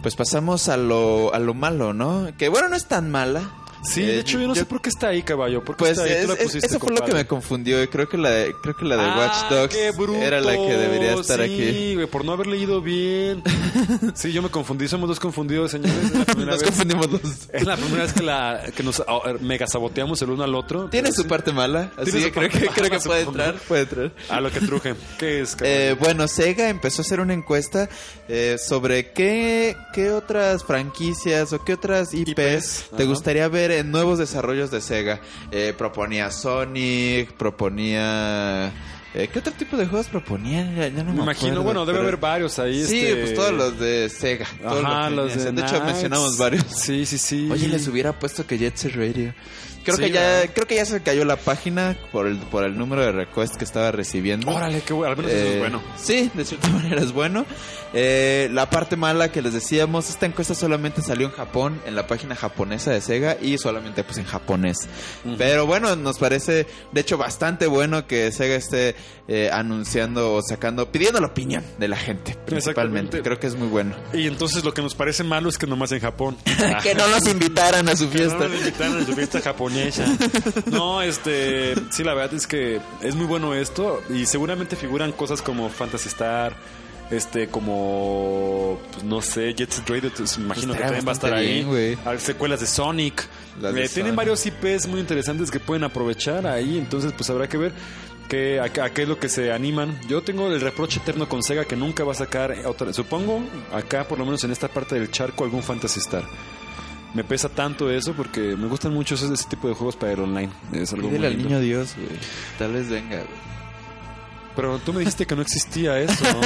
C: Pues pasamos a lo, a lo malo, ¿no? Que bueno, no es tan mala.
B: Sí,
C: Eh,
B: de hecho yo no sé por qué está ahí, caballo. ¿Por qué
C: Pues
B: está ahí?
C: es-
B: Tú la pusiste,
C: eso fue lo que me confundió. y Creo que la de, creo que la de
B: Ah,
C: Watch Dogs
B: qué bruto.
C: era la que debería estar
B: sí,
C: aquí.
B: güey, por no haber leído bien. Sí, yo me confundí. Somos dos confundidos, señores. Es la primera,
C: Nos
B: vez,
C: confundimos los.
B: es la primera vez que, la, que nos ah, mega saboteamos el uno al otro.
C: Tiene su
B: sí,
C: parte mala, así que creo que, creo que puede entrar, puede entrar.
B: A lo que truje. ¿Qué es?
C: Eh, bueno, Sega empezó a hacer una encuesta eh, sobre qué, qué otras franquicias o qué otras IPs,
B: IPs,
C: te
B: ajá.
C: gustaría ver nuevos desarrollos de Sega. Eh, proponía Sonic, proponía... eh, ¿Qué otro tipo de juegos proponían? Ya, ya no me,
B: me imagino,
C: acuerdo,
B: bueno, debe
C: pero-
B: haber varios ahí.
C: Sí,
B: este-
C: pues todos los de Sega. todos
B: Ajá,
C: que
B: los de.
C: De hecho, mencionamos varios.
B: Sí, sí, sí.
C: Oye, les hubiera puesto que Jet Set Radio. Creo
B: Sí,
C: que ya, creo que ya se cayó la página por el, por el número de requests que estaba recibiendo.
B: Órale, qué bueno. Al menos eso
C: Eh,
B: es bueno.
C: Sí, de cierta manera es bueno. Eh, la parte mala que les decíamos, esta encuesta solamente salió en Japón, en la página japonesa de Sega y solamente pues en japonés. Pero bueno, nos parece de hecho bastante bueno que Sega esté eh, anunciando o sacando, pidiendo la opinión de la gente principalmente. Creo que es muy bueno.
B: Y entonces lo que nos parece malo es que nomás en Japón.
C: que no los invitaran a su
B: Que no
C: fiesta.
B: nos invitaron a su fiesta japonesa. No, este, sí, la verdad es que es muy bueno esto y seguramente figuran cosas como Fantasy Star, este, como, pues, no sé, Jet Set Radio, pues, imagino que también va a estar ahí. Hay secuelas de Sonic.
C: De
B: Eh, tienen varios IPs muy interesantes que pueden aprovechar ahí, entonces pues habrá que ver que, a, a qué es lo que se animan. Yo tengo el reproche eterno con Sega que nunca va a sacar otra, supongo, acá por lo menos en esta parte del charco algún Fantasy Star. Me pesa tanto eso porque me gustan mucho ese, ese tipo de juegos para el online. Es algo muy
C: Pídele al niño Dios, güey. Tal vez venga, güey.
B: Pero tú me dijiste que no existía eso.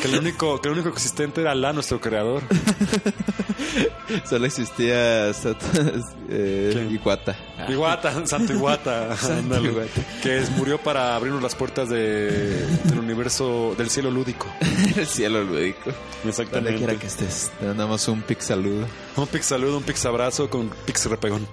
B: que, el único, que el único existente era la nuestro creador.
C: Solo existía Sat eh,
B: ¿Quién?
C: Iwata.
B: Iguata, Santo Iguata. ándale.
C: Iguata.
B: Que es- murió para abrirnos las puertas de, del universo, del cielo lúdico.
C: El cielo lúdico. Donde
B: Exactamente.
C: quiera que estés. Te mandamos un pic saludo.
B: Un pix saludo, un pix abrazo con pix repegón.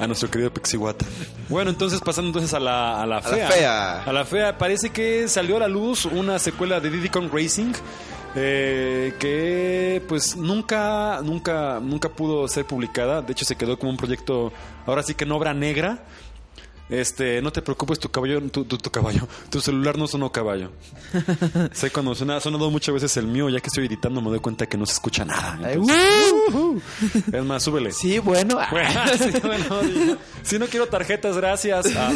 B: a nuestro querido Pixiguata. Bueno, entonces pasando entonces a la, a la
C: la
B: fea.
C: fea.
B: A la fea. Parece que salió a la luz una secuela de Diddy Kong Racing. Eh, que pues nunca, nunca, nunca pudo ser publicada. De hecho, se quedó como un proyecto, ahora sí que en obra negra. Este, no te preocupes, tu caballo, tu, tu- tu caballo, tu celular no sonó caballo. sé cuando suena, ha sonado muchas veces el mío, ya que estoy editando me doy cuenta que no se escucha nada. Entonces, es más, súbele.
C: Sí, bueno.
B: Sí, bueno, digo, si no quiero tarjetas, gracias. Ah,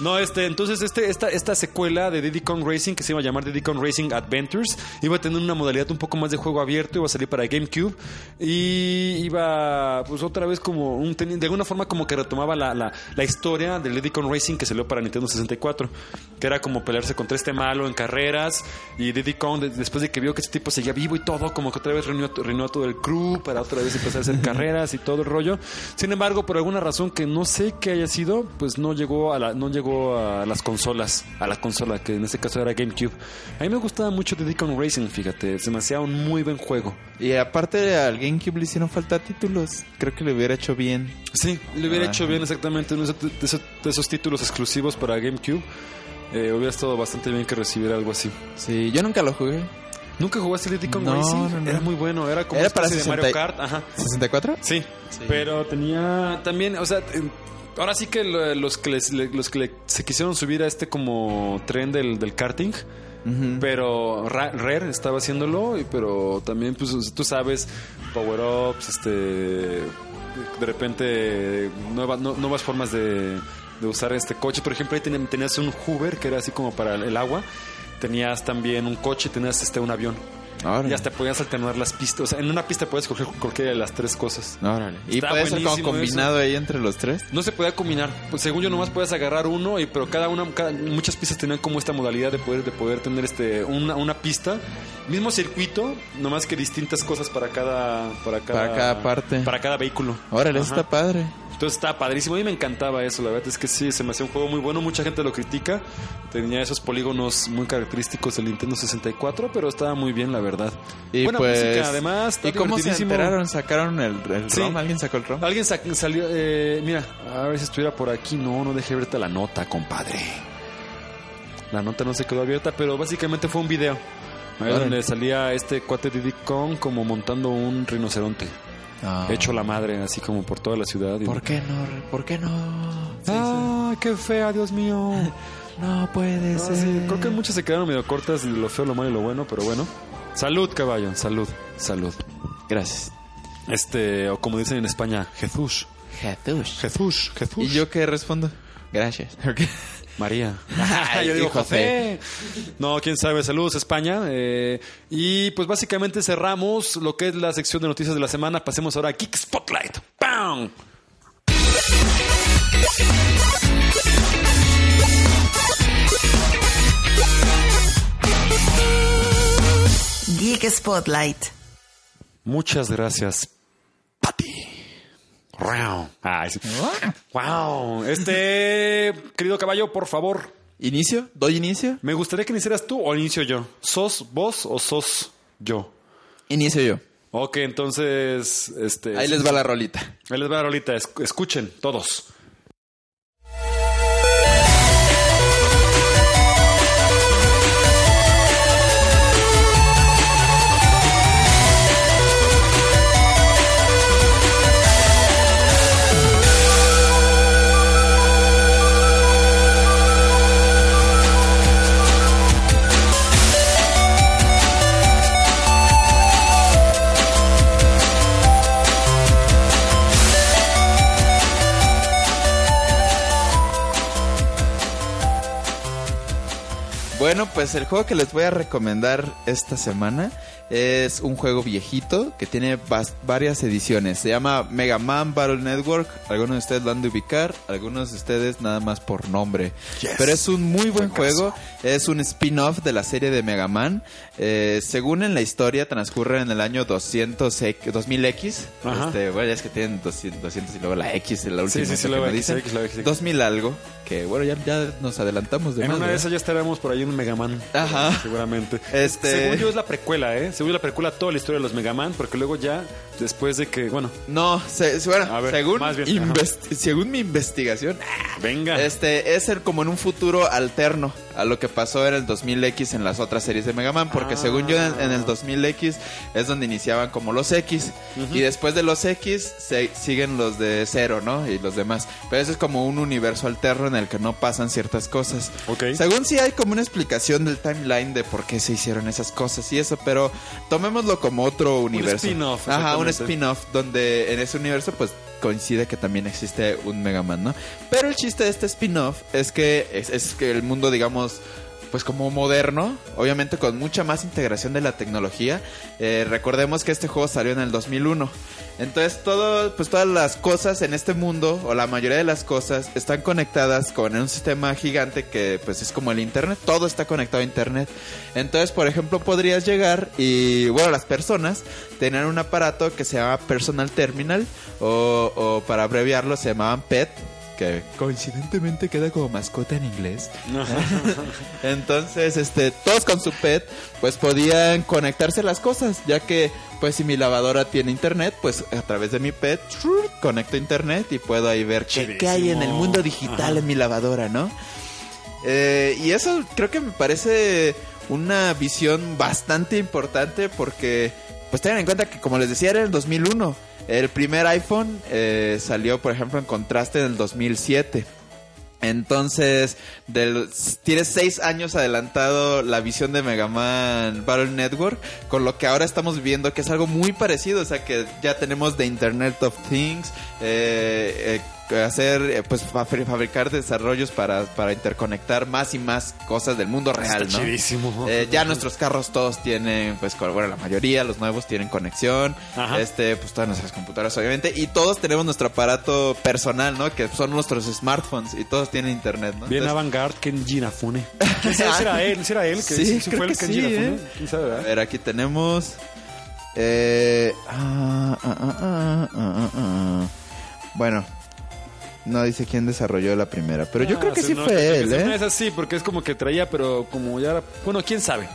B: No, este, entonces este, esta, esta secuela de Diddy Kong Racing, que se iba a llamar Diddy Kong Racing Adventures, iba a tener una modalidad un poco más de juego abierto, iba a salir para GameCube y iba, pues otra vez como un, de alguna forma como que retomaba la, la, la historia del Diddy Kong Racing que salió para Nintendo 64, que era como pelearse contra este malo en carreras y Diddy Kong de- después de que vio que este tipo seguía vivo y todo, como que otra vez reunió, reunió a todo el crew para otra vez empezar a hacer carreras y todo el rollo. Sin embargo, por alguna razón que no sé qué haya sido, pues no llegó a la, no llegó a las consolas, a la consola que en este caso era GameCube. A mí me gustaba mucho Diddy Kong Racing, fíjate, me hacía un muy buen juego.
C: Y aparte al GameCube le hicieron falta títulos. Creo que le hubiera hecho bien.
B: Sí, le hubiera
C: Ah.
B: hecho bien exactamente uno de esos, de títulos exclusivos para GameCube. Eh, hubiera estado bastante bien que recibiera algo así.
C: Sí, yo nunca lo jugué.
B: ¿Nunca jugaste Diddy Kong
C: No,
B: Racing?
C: no, no.
B: Era muy bueno, era como
C: Era para
B: especie de
C: 60
B: Mario Kart, ajá.
C: ¿64?
B: Sí, pero tenía también, o sea, ahora sí que lo- los que, les- le- los que le- se quisieron subir a este como tren del, del karting, pero Ra- Rare estaba haciéndolo, y- pero también, pues tú sabes, power-ups, este, de repente nueva- no- nuevas formas de, usar este coche. Por ejemplo, ahí ten- tenías un Hoover que era así como para el agua. Tenías también un coche, tenías este un avión.
C: Órale.
B: Y hasta podías alternar las pistas. O sea, en una pista puedes coger cualquiera de las tres cosas.
C: Órale. ¿Y puede ser como combinado ahí entre los tres?
B: No se podía combinar. Pues según yo nomás puedes agarrar uno, y pero cada una, cada- muchas pistas tenían como esta modalidad de poder, de poder tener este una, una pista, mismo circuito, nomás que distintas cosas para cada, para cada,
C: Para cada parte.
B: para cada vehículo.
C: Órale, eso está padre.
B: Entonces estaba padrísimo. A mí me encantaba eso. La verdad es que sí, se me hacía un juego muy bueno. Mucha gente lo critica. Tenía esos polígonos muy característicos del Nintendo 64, pero estaba muy bien, la verdad.
C: Y
B: Buena
C: pues,
B: música, además.
C: ¿Y cómo se enteraron? ¿Sacaron el, el
B: Sí.
C: ROM? ¿Alguien sacó el ROM?
B: Alguien sa- salió, eh, mira, a ver si estuviera por aquí. No, no dejé abierta la nota, compadre. La nota no se quedó abierta, pero básicamente fue un video. Ahí donde salía este cuate Diddy Kong como montando un rinoceronte.
C: Ah.
B: Hecho la madre, así como por toda la ciudad. y-
C: ¿Por qué no? ¿Por qué no? Sí,
B: ¡Ah, qué fea, Dios mío!
C: No puede
B: Ah,
C: ser.
B: sí, Creo que muchas se quedaron medio cortas de lo feo, lo malo y lo bueno, pero bueno. Salud, caballo, salud, salud.
C: Gracias.
B: Este, o como dicen en España, Jesús.
C: Jesús.
B: Jesús, Jesús.
C: ¿Y yo qué respondo? Gracias.
B: María.
C: Ay,
B: Yo digo
C: José.
B: José. No, quién sabe. Saludos, España. Eh, y pues básicamente cerramos lo que es la sección de noticias de la semana. Pasemos ahora a Geek Spotlight. ¡Pam!
A: Geek Spotlight.
B: Muchas gracias, Patty. Wow. Este, querido caballo, por favor,
C: ¿Inicio? ¿Doy inicio?
B: me gustaría que iniciaras tú o inicio yo. ¿Sos vos o sos yo?
C: Inicio yo.
B: Ok, entonces, este.
C: Ahí les va la rolita.
B: Ahí les va ahorita. esc- Escuchen, todos.
C: Bueno, pues el juego que les voy a recomendar esta semana es un juego viejito que tiene varias ediciones. Se llama Mega Man Battle Network. Algunos de ustedes lo han de ubicar, algunos de ustedes nada más por nombre. Pero es un muy buen juego. Es un spin-off de la serie de Mega Man. Eh, según en la historia, transcurre en el año 200 X- 2000X.
B: Ajá.
C: Este, bueno, ya es que tienen 200, 200 y luego la X la última.
B: sí, sí,
C: que
B: luego
C: me
B: X,
C: dicen.
B: X, luego X.
C: 2000 algo. Que bueno, ya, ya nos adelantamos de
B: En
C: más,
B: una de esas ya estaremos por ahí en un Megaman.
C: Ajá.
B: Seguramente.
C: Este-
B: Según yo es la precuela, ¿eh? Según la precuela toda la historia de los Megaman, porque luego ya, después de que, bueno,
C: No, se- bueno,
B: ver,
C: según,
B: bien,
C: según mi investigación,
B: venga.
C: este es el como en un futuro alterno a lo que pasó en el 2000X en las otras series de Mega Man, porque
B: Ah.
C: según yo en, en el 2000X es donde iniciaban como los X y después de los X se, siguen los de cero, ¿no? Y los demás. Pero ese es como un universo alterno en el que no pasan ciertas cosas.
B: Ok.
C: Según sí hay como una explicación del timeline de por qué se hicieron esas cosas y eso, pero tomémoslo como otro universo.
B: spin-off,
C: Ajá, un spin-off donde en ese universo pues coincide que también existe un Mega Man, ¿no? Pero el chiste de este spin-off es que es, es que el mundo, digamos, pues como moderno, obviamente con mucha más integración de la tecnología. Eh, recordemos que este juego salió en el 2001. Entonces pues todas las cosas en este mundo, o la mayoría de las cosas, están conectadas con un sistema gigante que pues es como el Internet. Todo está conectado a Internet. Entonces, por ejemplo, podrías llegar y, bueno, las personas tenían un aparato que se llama Personal Terminal, o, o para abreviarlo se llamaban PET que coincidentemente queda como mascota en inglés. Entonces, este, todos con su pet, pues podían conectarse las cosas, ya que, pues si mi lavadora tiene internet, pues a través de mi pet, conecto internet y puedo ahí ver qué, qué hay en el mundo digital en mi lavadora, ¿no? Eh, y eso creo que me parece una visión bastante importante porque, pues tengan en cuenta que, como les decía, era el 2001. El primer iPhone eh, salió, por ejemplo, en contraste en el 2007. Entonces, del, tienes seis años adelantado la visión de Mega Man Battle Network, con lo que ahora estamos viendo que es algo muy parecido, o sea que ya tenemos The Internet of Things, eh, eh, hacer, eh, pues fa- fabricar desarrollos para, para interconectar más y más cosas del mundo real,
B: Está
C: ¿no?
B: chidísimo.
C: Eh, ya nuestros carros todos tienen, pues, bueno, la mayoría, los nuevos tienen conexión.
B: Ajá.
C: Este, pues todas nuestras computadoras, obviamente. Y todos tenemos nuestro aparato personal, ¿no? Que son nuestros smartphones y todos tienen internet, ¿no?
B: Bien
C: Entonces,
B: avant-garde Kenji Inafune. ¿Quién sabe si era él? ¿Si era él? Que
C: Sí,
B: sí,
C: creo
B: fue el
C: que
B: Kenji
C: sí. ¿eh?
B: ¿Quién sabe,
C: a ver, aquí tenemos. Eh, ah, ah, ah, ah, ah, ah, ah. Bueno, no dice quién desarrolló la primera, pero yo
B: Ah,
C: creo que sí
B: no,
C: fue
B: que
C: él. ¿eh?
B: Es así, porque es como que traía, pero como ya era... Bueno, quién sabe.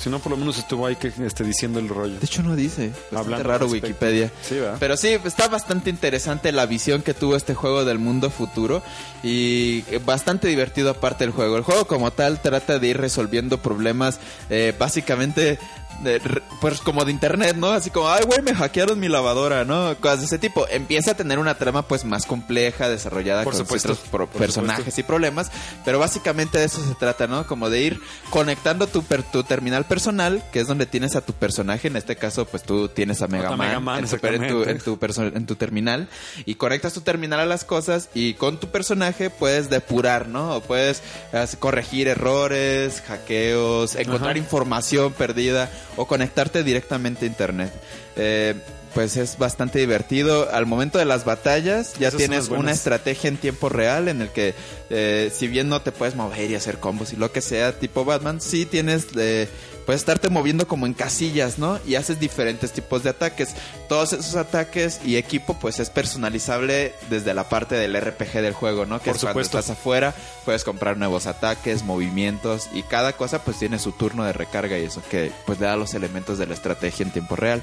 B: Si no, por lo menos estuvo ahí que, este, diciendo el rollo.
C: De hecho, no dice.
B: Hablando
C: raro
B: respecto.
C: Wikipedia.
B: Sí, ¿verdad?
C: Pero sí, está bastante interesante la visión que tuvo este juego del mundo futuro y bastante divertido aparte del juego. El juego como tal trata de ir resolviendo problemas eh, básicamente de pues como de internet, ¿no? Así como, ay, güey, me hackearon mi lavadora, ¿no? Cosas de ese tipo. Empieza a tener una trama pues más compleja, desarrollada
B: Por
C: con
B: supuesto,
C: personajes
B: supuesto.
C: y problemas, pero básicamente de eso se trata, ¿no? Como de ir conectando tu, per- tu terminal personal, que es donde tienes a tu personaje, en este caso pues tú tienes a Mega Man,
B: Mega Man,
C: en, tu, per- en tu-
B: exactamente.
C: en tu perso- en tu terminal y conectas tu terminal a las cosas y con tu personaje puedes depurar, ¿no? O puedes eh, corregir errores, hackeos, encontrar
B: Ajá.
C: información perdida o conectarte directamente a internet. Eh, pues es bastante divertido. Al momento de las batallas ya
B: Esas
C: tienes una estrategia en tiempo real en el que eh, si bien no te puedes mover y hacer combos y lo que sea tipo Batman, sí tienes... eh, puedes estarte moviendo como en casillas, ¿no? Y haces diferentes tipos de ataques. Todos esos ataques y equipo pues es personalizable desde la parte del RPG del juego, ¿no? Que
B: Por
C: es cuando
B: supuesto.
C: estás afuera, puedes comprar nuevos ataques, movimientos y cada cosa pues tiene su turno de recarga y eso que pues le da los elementos de la estrategia en tiempo real.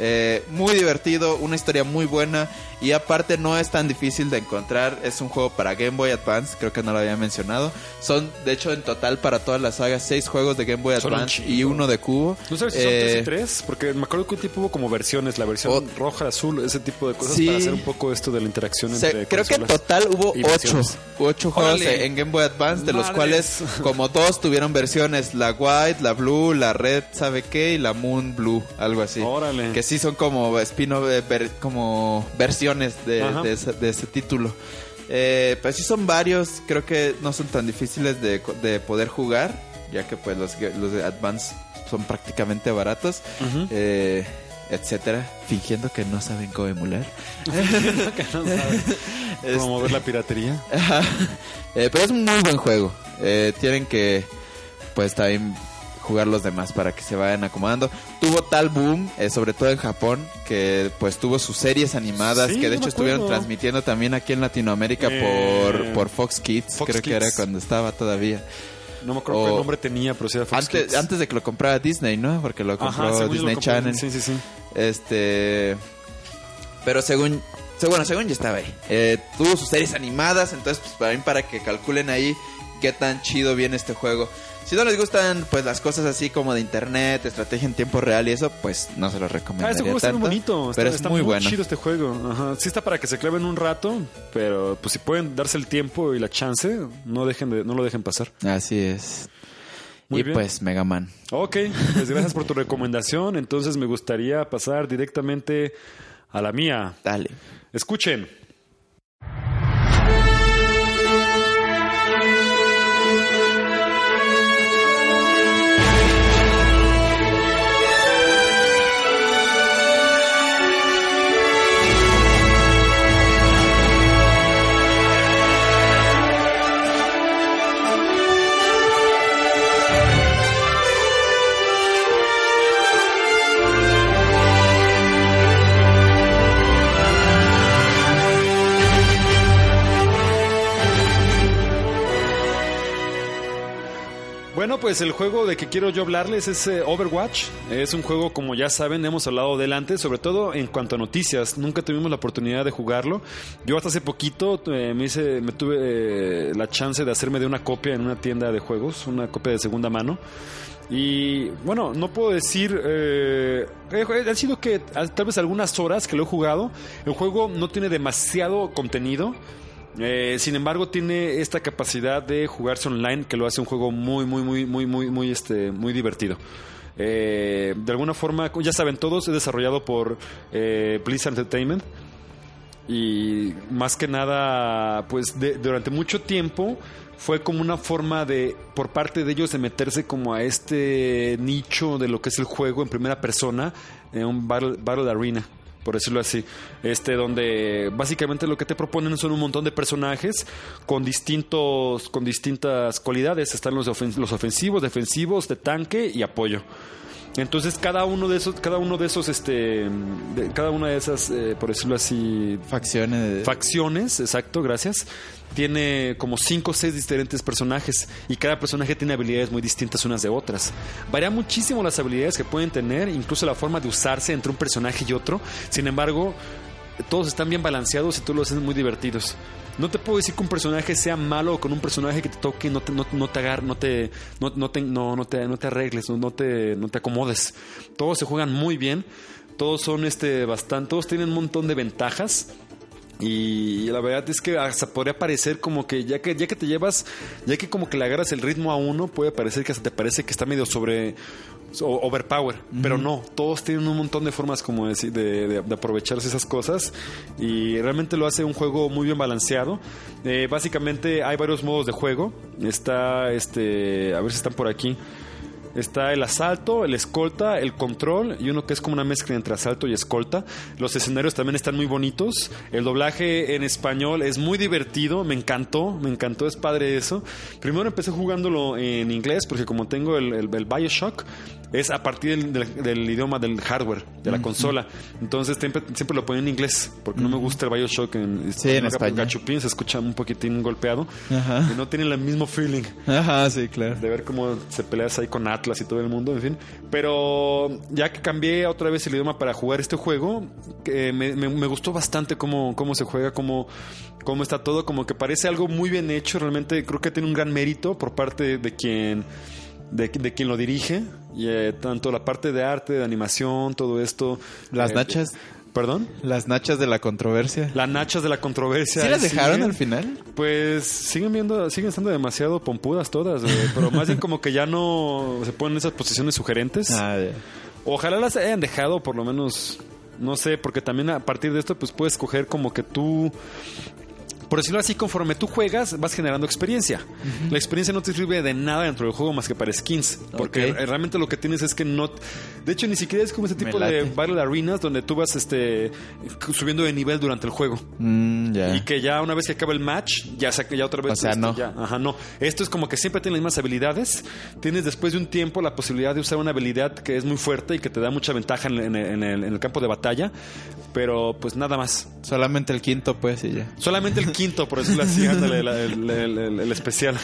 C: Eh, muy divertido, una historia muy buena y aparte no es tan difícil de encontrar. Es un juego para Game Boy Advance, creo que no lo había mencionado. Son, de hecho, en total para todas las sagas, seis juegos de Game Boy
B: Son un
C: Advance y uno de cubo.
B: ¿No sabes si son
C: Eh,
B: tres y tres? Porque me acuerdo que un tipo hubo como versiones, la versión
C: Oh.
B: roja, azul, ese tipo de cosas
C: Sí.
B: para hacer un poco esto de la interacción
C: Se-
B: entre
C: creo que en total hubo ocho, ocho juegos
B: Órale.
C: en Game Boy Advance, de los
B: Madres.
C: cuales como dos tuvieron versiones, la White, la Blue, la Red, ¿sabe qué? Y la Moon Blue, algo así.
B: Órale.
C: Que sí son como spin-off, eh, ver- como versiones de, de ese, de ese título. Eh, pues sí son varios, creo que no son tan difíciles de, de poder jugar, ya que pues los, los de Advance son prácticamente baratos.
B: Ujú.
C: eh, etcétera, fingiendo que no saben cómo emular.
B: Que no sabe. Promover la piratería.
C: Eh, pero es un muy buen juego. Eh, tienen que, pues también jugar los demás para que se vayan acomodando. Tuvo tal boom, eh, sobre todo en Japón, que pues tuvo sus series animadas,
B: Sí,
C: que de hecho estuvieron transmitiendo también aquí en Latinoamérica
B: Eh,
C: por, por Fox Kids,
B: Fox
C: creo que era cuando estaba todavía.
B: No me acuerdo
C: O-
B: qué nombre tenía, pero sí era Fox
C: Antes,
B: Kids.
C: antes de que lo comprara Disney, ¿no? Porque lo compró
B: Ajá, lo
C: Disney. Channel.
B: Sí, sí, sí.
C: Este. Pero según. se- Bueno, según ya estaba ahí. Eh, tuvo sus series animadas. Entonces, pues para mí, para que calculen ahí qué tan chido viene este juego. Si no les gustan, pues las cosas así como de internet, estrategia en tiempo real y eso, pues no se los
B: Ah,
C: recomendaría
B: este juego está muy
C: tanto.
B: bonito. Está,
C: pero es
B: está
C: muy, bueno.
B: chido este juego. Ajá. Sí está para que se claven un rato, pero pues si pueden darse el tiempo y la chance, no dejen de, no lo dejen pasar.
C: Así es.
B: Muy
C: y
B: bien.
C: pues Mega Man.
B: Ok, pues gracias por tu recomendación. Entonces me gustaría pasar directamente a la mía.
C: Dale.
B: Escuchen. Bueno, pues el juego de que quiero yo hablarles es eh, Overwatch. Es un juego, como ya saben, hemos hablado delante, sobre todo en cuanto a noticias. Nunca tuvimos la oportunidad de jugarlo. Yo hasta hace poquito eh, me, hice, me tuve eh, la chance de hacerme de una copia en una tienda de juegos, una copia de segunda mano. Y bueno, no puedo decir. Eh, han sido que tal vez algunas horas que lo he jugado. El juego no tiene demasiado contenido. Eh, sin embargo, tiene esta capacidad de jugarse online que lo hace un juego muy, muy, muy, muy, muy, muy, este, muy divertido. Eh, de alguna forma, ya saben todos, es desarrollado por eh, Blizzard Entertainment. Y más que nada, pues de- durante mucho tiempo fue como una forma de, por parte de ellos, de meterse como a este nicho de lo que es el juego en primera persona, en un Battle, battle Arena por decirlo así, este donde básicamente lo que te proponen son un montón de personajes con distintos con distintas cualidades, están los, los ofensivos, defensivos, de tanque y apoyo. Entonces cada uno de esos, cada uno de esos, este, de- cada una de esas, eh, por decirlo así,
C: Facciones.
B: facciones, exacto, gracias. Tiene como cinco o seis diferentes personajes y cada personaje tiene habilidades muy distintas unas de otras. Varía muchísimo las habilidades que pueden tener, incluso la forma de usarse entre un personaje y otro. Sin embargo, todos están bien balanceados y todos los hacen muy divertidos. No te puedo decir que un personaje sea malo o con un personaje que te toque no te, no, no te agar, no te, no, no te, no, te, no te arregles, no, no te, no te acomodes. Todos se juegan muy bien, todos son este bastante, todos tienen un montón de ventajas. Y la verdad es que hasta podría parecer como que ya que ya que te llevas, ya que como que le agarras el ritmo a uno, puede parecer que hasta te parece que está medio sobre overpower, pero no, todos tienen un montón de formas como de, de, de- de aprovecharse esas cosas y realmente lo hace un juego muy bien balanceado. Eh, básicamente hay varios modos de juego. Está este, a ver si están por aquí. Está el asalto, el escolta, el control y uno que es como una mezcla entre asalto y escolta. Los escenarios también están muy bonitos. El doblaje en español es muy divertido, me encantó, me encantó, es padre eso. Primero empecé jugándolo en inglés porque como tengo el, el, el Bioshock, es a partir del, del- del idioma del hardware, de la consola. Entonces siempre, siempre lo ponía en inglés porque no me gusta el Bioshock en,
C: Sí, en
B: en. Gachupín, se escucha un poquitín golpeado
C: Ajá.
B: y no tiene el mismo feeling
C: Ajá, sí, claro.
B: de ver cómo se peleas ahí con Atlas y todo el mundo, en fin. Pero ya que cambié otra vez el idioma para jugar este juego, me, me- me gustó bastante cómo, cómo se juega, cómo, cómo está todo, como que parece algo muy bien hecho. Realmente creo que tiene un gran mérito por parte de quien, de, de quien lo dirige. Y, eh, tanto la parte de arte, de animación, todo esto.
C: Las
B: Eh,
C: nachas.
B: ¿Perdón?
C: Las nachas de la controversia.
B: Las nachas de la controversia.
C: ¿Sí las dejaron
B: siguen.
C: al final?
B: Pues siguen viendo, siguen estando demasiado pompudas todas, güey, pero más bien como que ya no se ponen en esas posiciones sugerentes.
C: Ah.
B: Ojalá las hayan dejado por lo menos, no sé, porque también a partir de esto pues puedes escoger como que tú, por decirlo así, conforme tú juegas vas generando experiencia. La experiencia no te sirve de nada dentro del juego más que para skins, porque
C: Ok.
B: realmente lo que tienes es que no, de hecho ni siquiera es como ese
C: Me
B: tipo de battle arenas donde tú vas este subiendo de nivel durante el juego.
C: Mm.
B: Y que ya una vez que acaba el match, ya, ya otra vez.
C: O sea,
B: este,
C: no.
B: ya, ajá, no. Esto es como que siempre tienes las mismas habilidades. Tienes después de un tiempo la posibilidad de usar una habilidad que es muy fuerte y que te da mucha ventaja en, en el- en el campo de batalla. Pero pues nada más.
C: Solamente el quinto, pues, y ya.
B: Solamente el quinto, por decirlo así, ándale, el, el- el- el especial.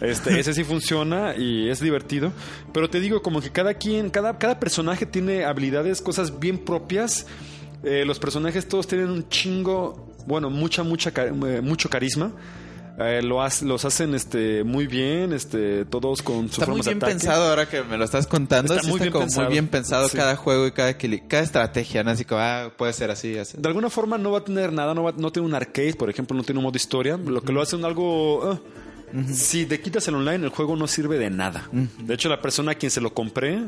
B: Este, ese sí funciona y es divertido. Pero te digo, como que cada quien, cada, cada personaje tiene habilidades, cosas bien propias. Eh, los personajes todos tienen un chingo, bueno, mucha, mucha, eh, mucho carisma. Eh, lo hace- los hacen este muy bien, este todos con sus
C: Está muy
B: de
C: bien
B: ataque.
C: pensado ahora que me lo estás contando.
B: Está
C: sí
B: muy
C: está
B: bien
C: como
B: pensado.
C: muy bien pensado
B: Sí.
C: cada juego y cada, cada estrategia, ¿no? Así como, ah, puede ser así, así.
B: De alguna forma no va a tener nada, no, va, no tiene un arcade, por ejemplo, no tiene un modo historia, lo que lo hace un algo... ah, Si te quitas el online, el juego no sirve de nada. De hecho, la persona a quien se lo compré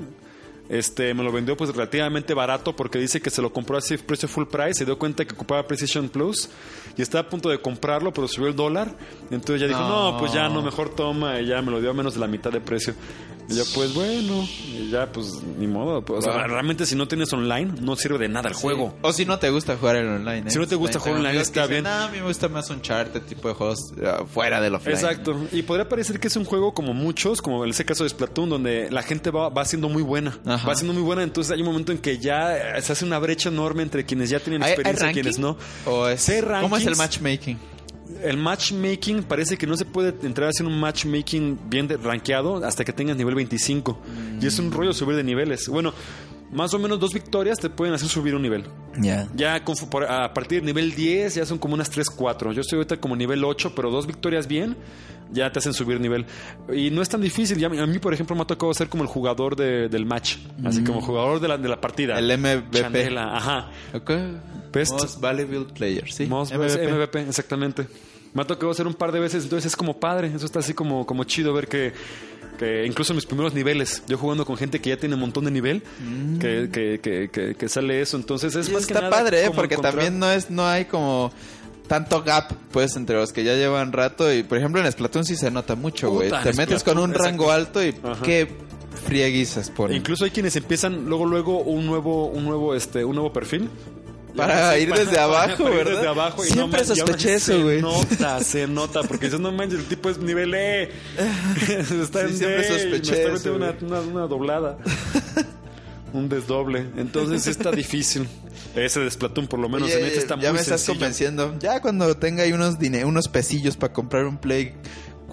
B: Este, me lo vendió pues relativamente barato porque dice que se lo compró así precio full price, se dio cuenta que ocupaba Precision Plus y estaba a punto de comprarlo, pero subió el dólar. Entonces ya dijo,
C: No.
B: no, pues ya no, mejor toma y ya me lo dio a menos de la mitad de precio. Y yo, pues bueno, y ya pues ni modo. pues, o sea, realmente si no tienes online, no sirve de nada el juego.
C: O si no te gusta jugar en online. ¿eh?
B: Si no te gusta jugar online, está bien.
C: A mí me gusta más un chart tipo de juegos uh, fuera del offline.
B: Exacto. Y podría parecer que es un juego como muchos, como en ese caso de Splatoon, donde la gente va, va siendo muy buena.
C: Ajá.
B: Va siendo muy buena. Entonces hay un momento en que ya eh, se hace una brecha enorme entre quienes ya tienen
C: ¿Hay, hay
B: experiencia y quienes no.
C: ¿O es-
B: Sí hay
C: ¿Cómo es el matchmaking?
B: El matchmaking parece que no se puede entrar haciendo un matchmaking bien rankeado hasta que tengas nivel 25. Y es un rollo subir de niveles. Bueno, más o menos dos victorias te pueden hacer subir un nivel.
C: Ya.
B: Ya con- a partir del nivel 10 ya son como unas 3, 4. Yo estoy ahorita como nivel 8, pero dos victorias bien ya te hacen subir nivel. Y no es tan difícil. Ya, a mí, por ejemplo, me ha tocado ser como el jugador de- del match. Así como jugador de la, de la partida.
C: El MVP.
B: Chandela, ajá.
C: Ok.
B: Best-
C: Most Valuable Player, sí.
B: Most-
C: MVP.
B: MVP, exactamente. Me ha tocado hacer un par de veces, entonces es como padre. Eso está así como, como chido ver que, que incluso en mis primeros niveles, yo jugando con gente que ya tiene un montón de nivel, que, que, que, que- que sale eso. Entonces es
C: Y
B: más que
C: está
B: nada
C: padre, ¿eh? porque
B: encontrar-
C: también no es no hay como tanto gap pues entre los que ya llevan rato y por ejemplo en Splatoon sí se nota mucho, güey. Te metes
B: Splatoon,
C: con un
B: exacto.
C: rango alto y
B: Ajá.
C: qué frieguizas ponen.
B: Incluso hay quienes empiezan luego luego un nuevo un nuevo este un nuevo perfil
C: Para ir desde abajo,
B: para ir
C: ¿verdad?
B: desde abajo y
C: Siempre
B: no
C: sospeché eso, güey.
B: Se nota, se nota porque dices no manches, el tipo es nivel E. está
C: Sí,
B: en
C: siempre
B: D me está metiendo una, una, una doblada. un desdoble. Entonces está difícil. Ese de Splatoon por lo menos
C: Oye,
B: en este está
C: ya
B: muy
C: me estás
B: sencillo.
C: convenciendo. Ya cuando tenga ahí unos dine unos pesillos para comprar un Play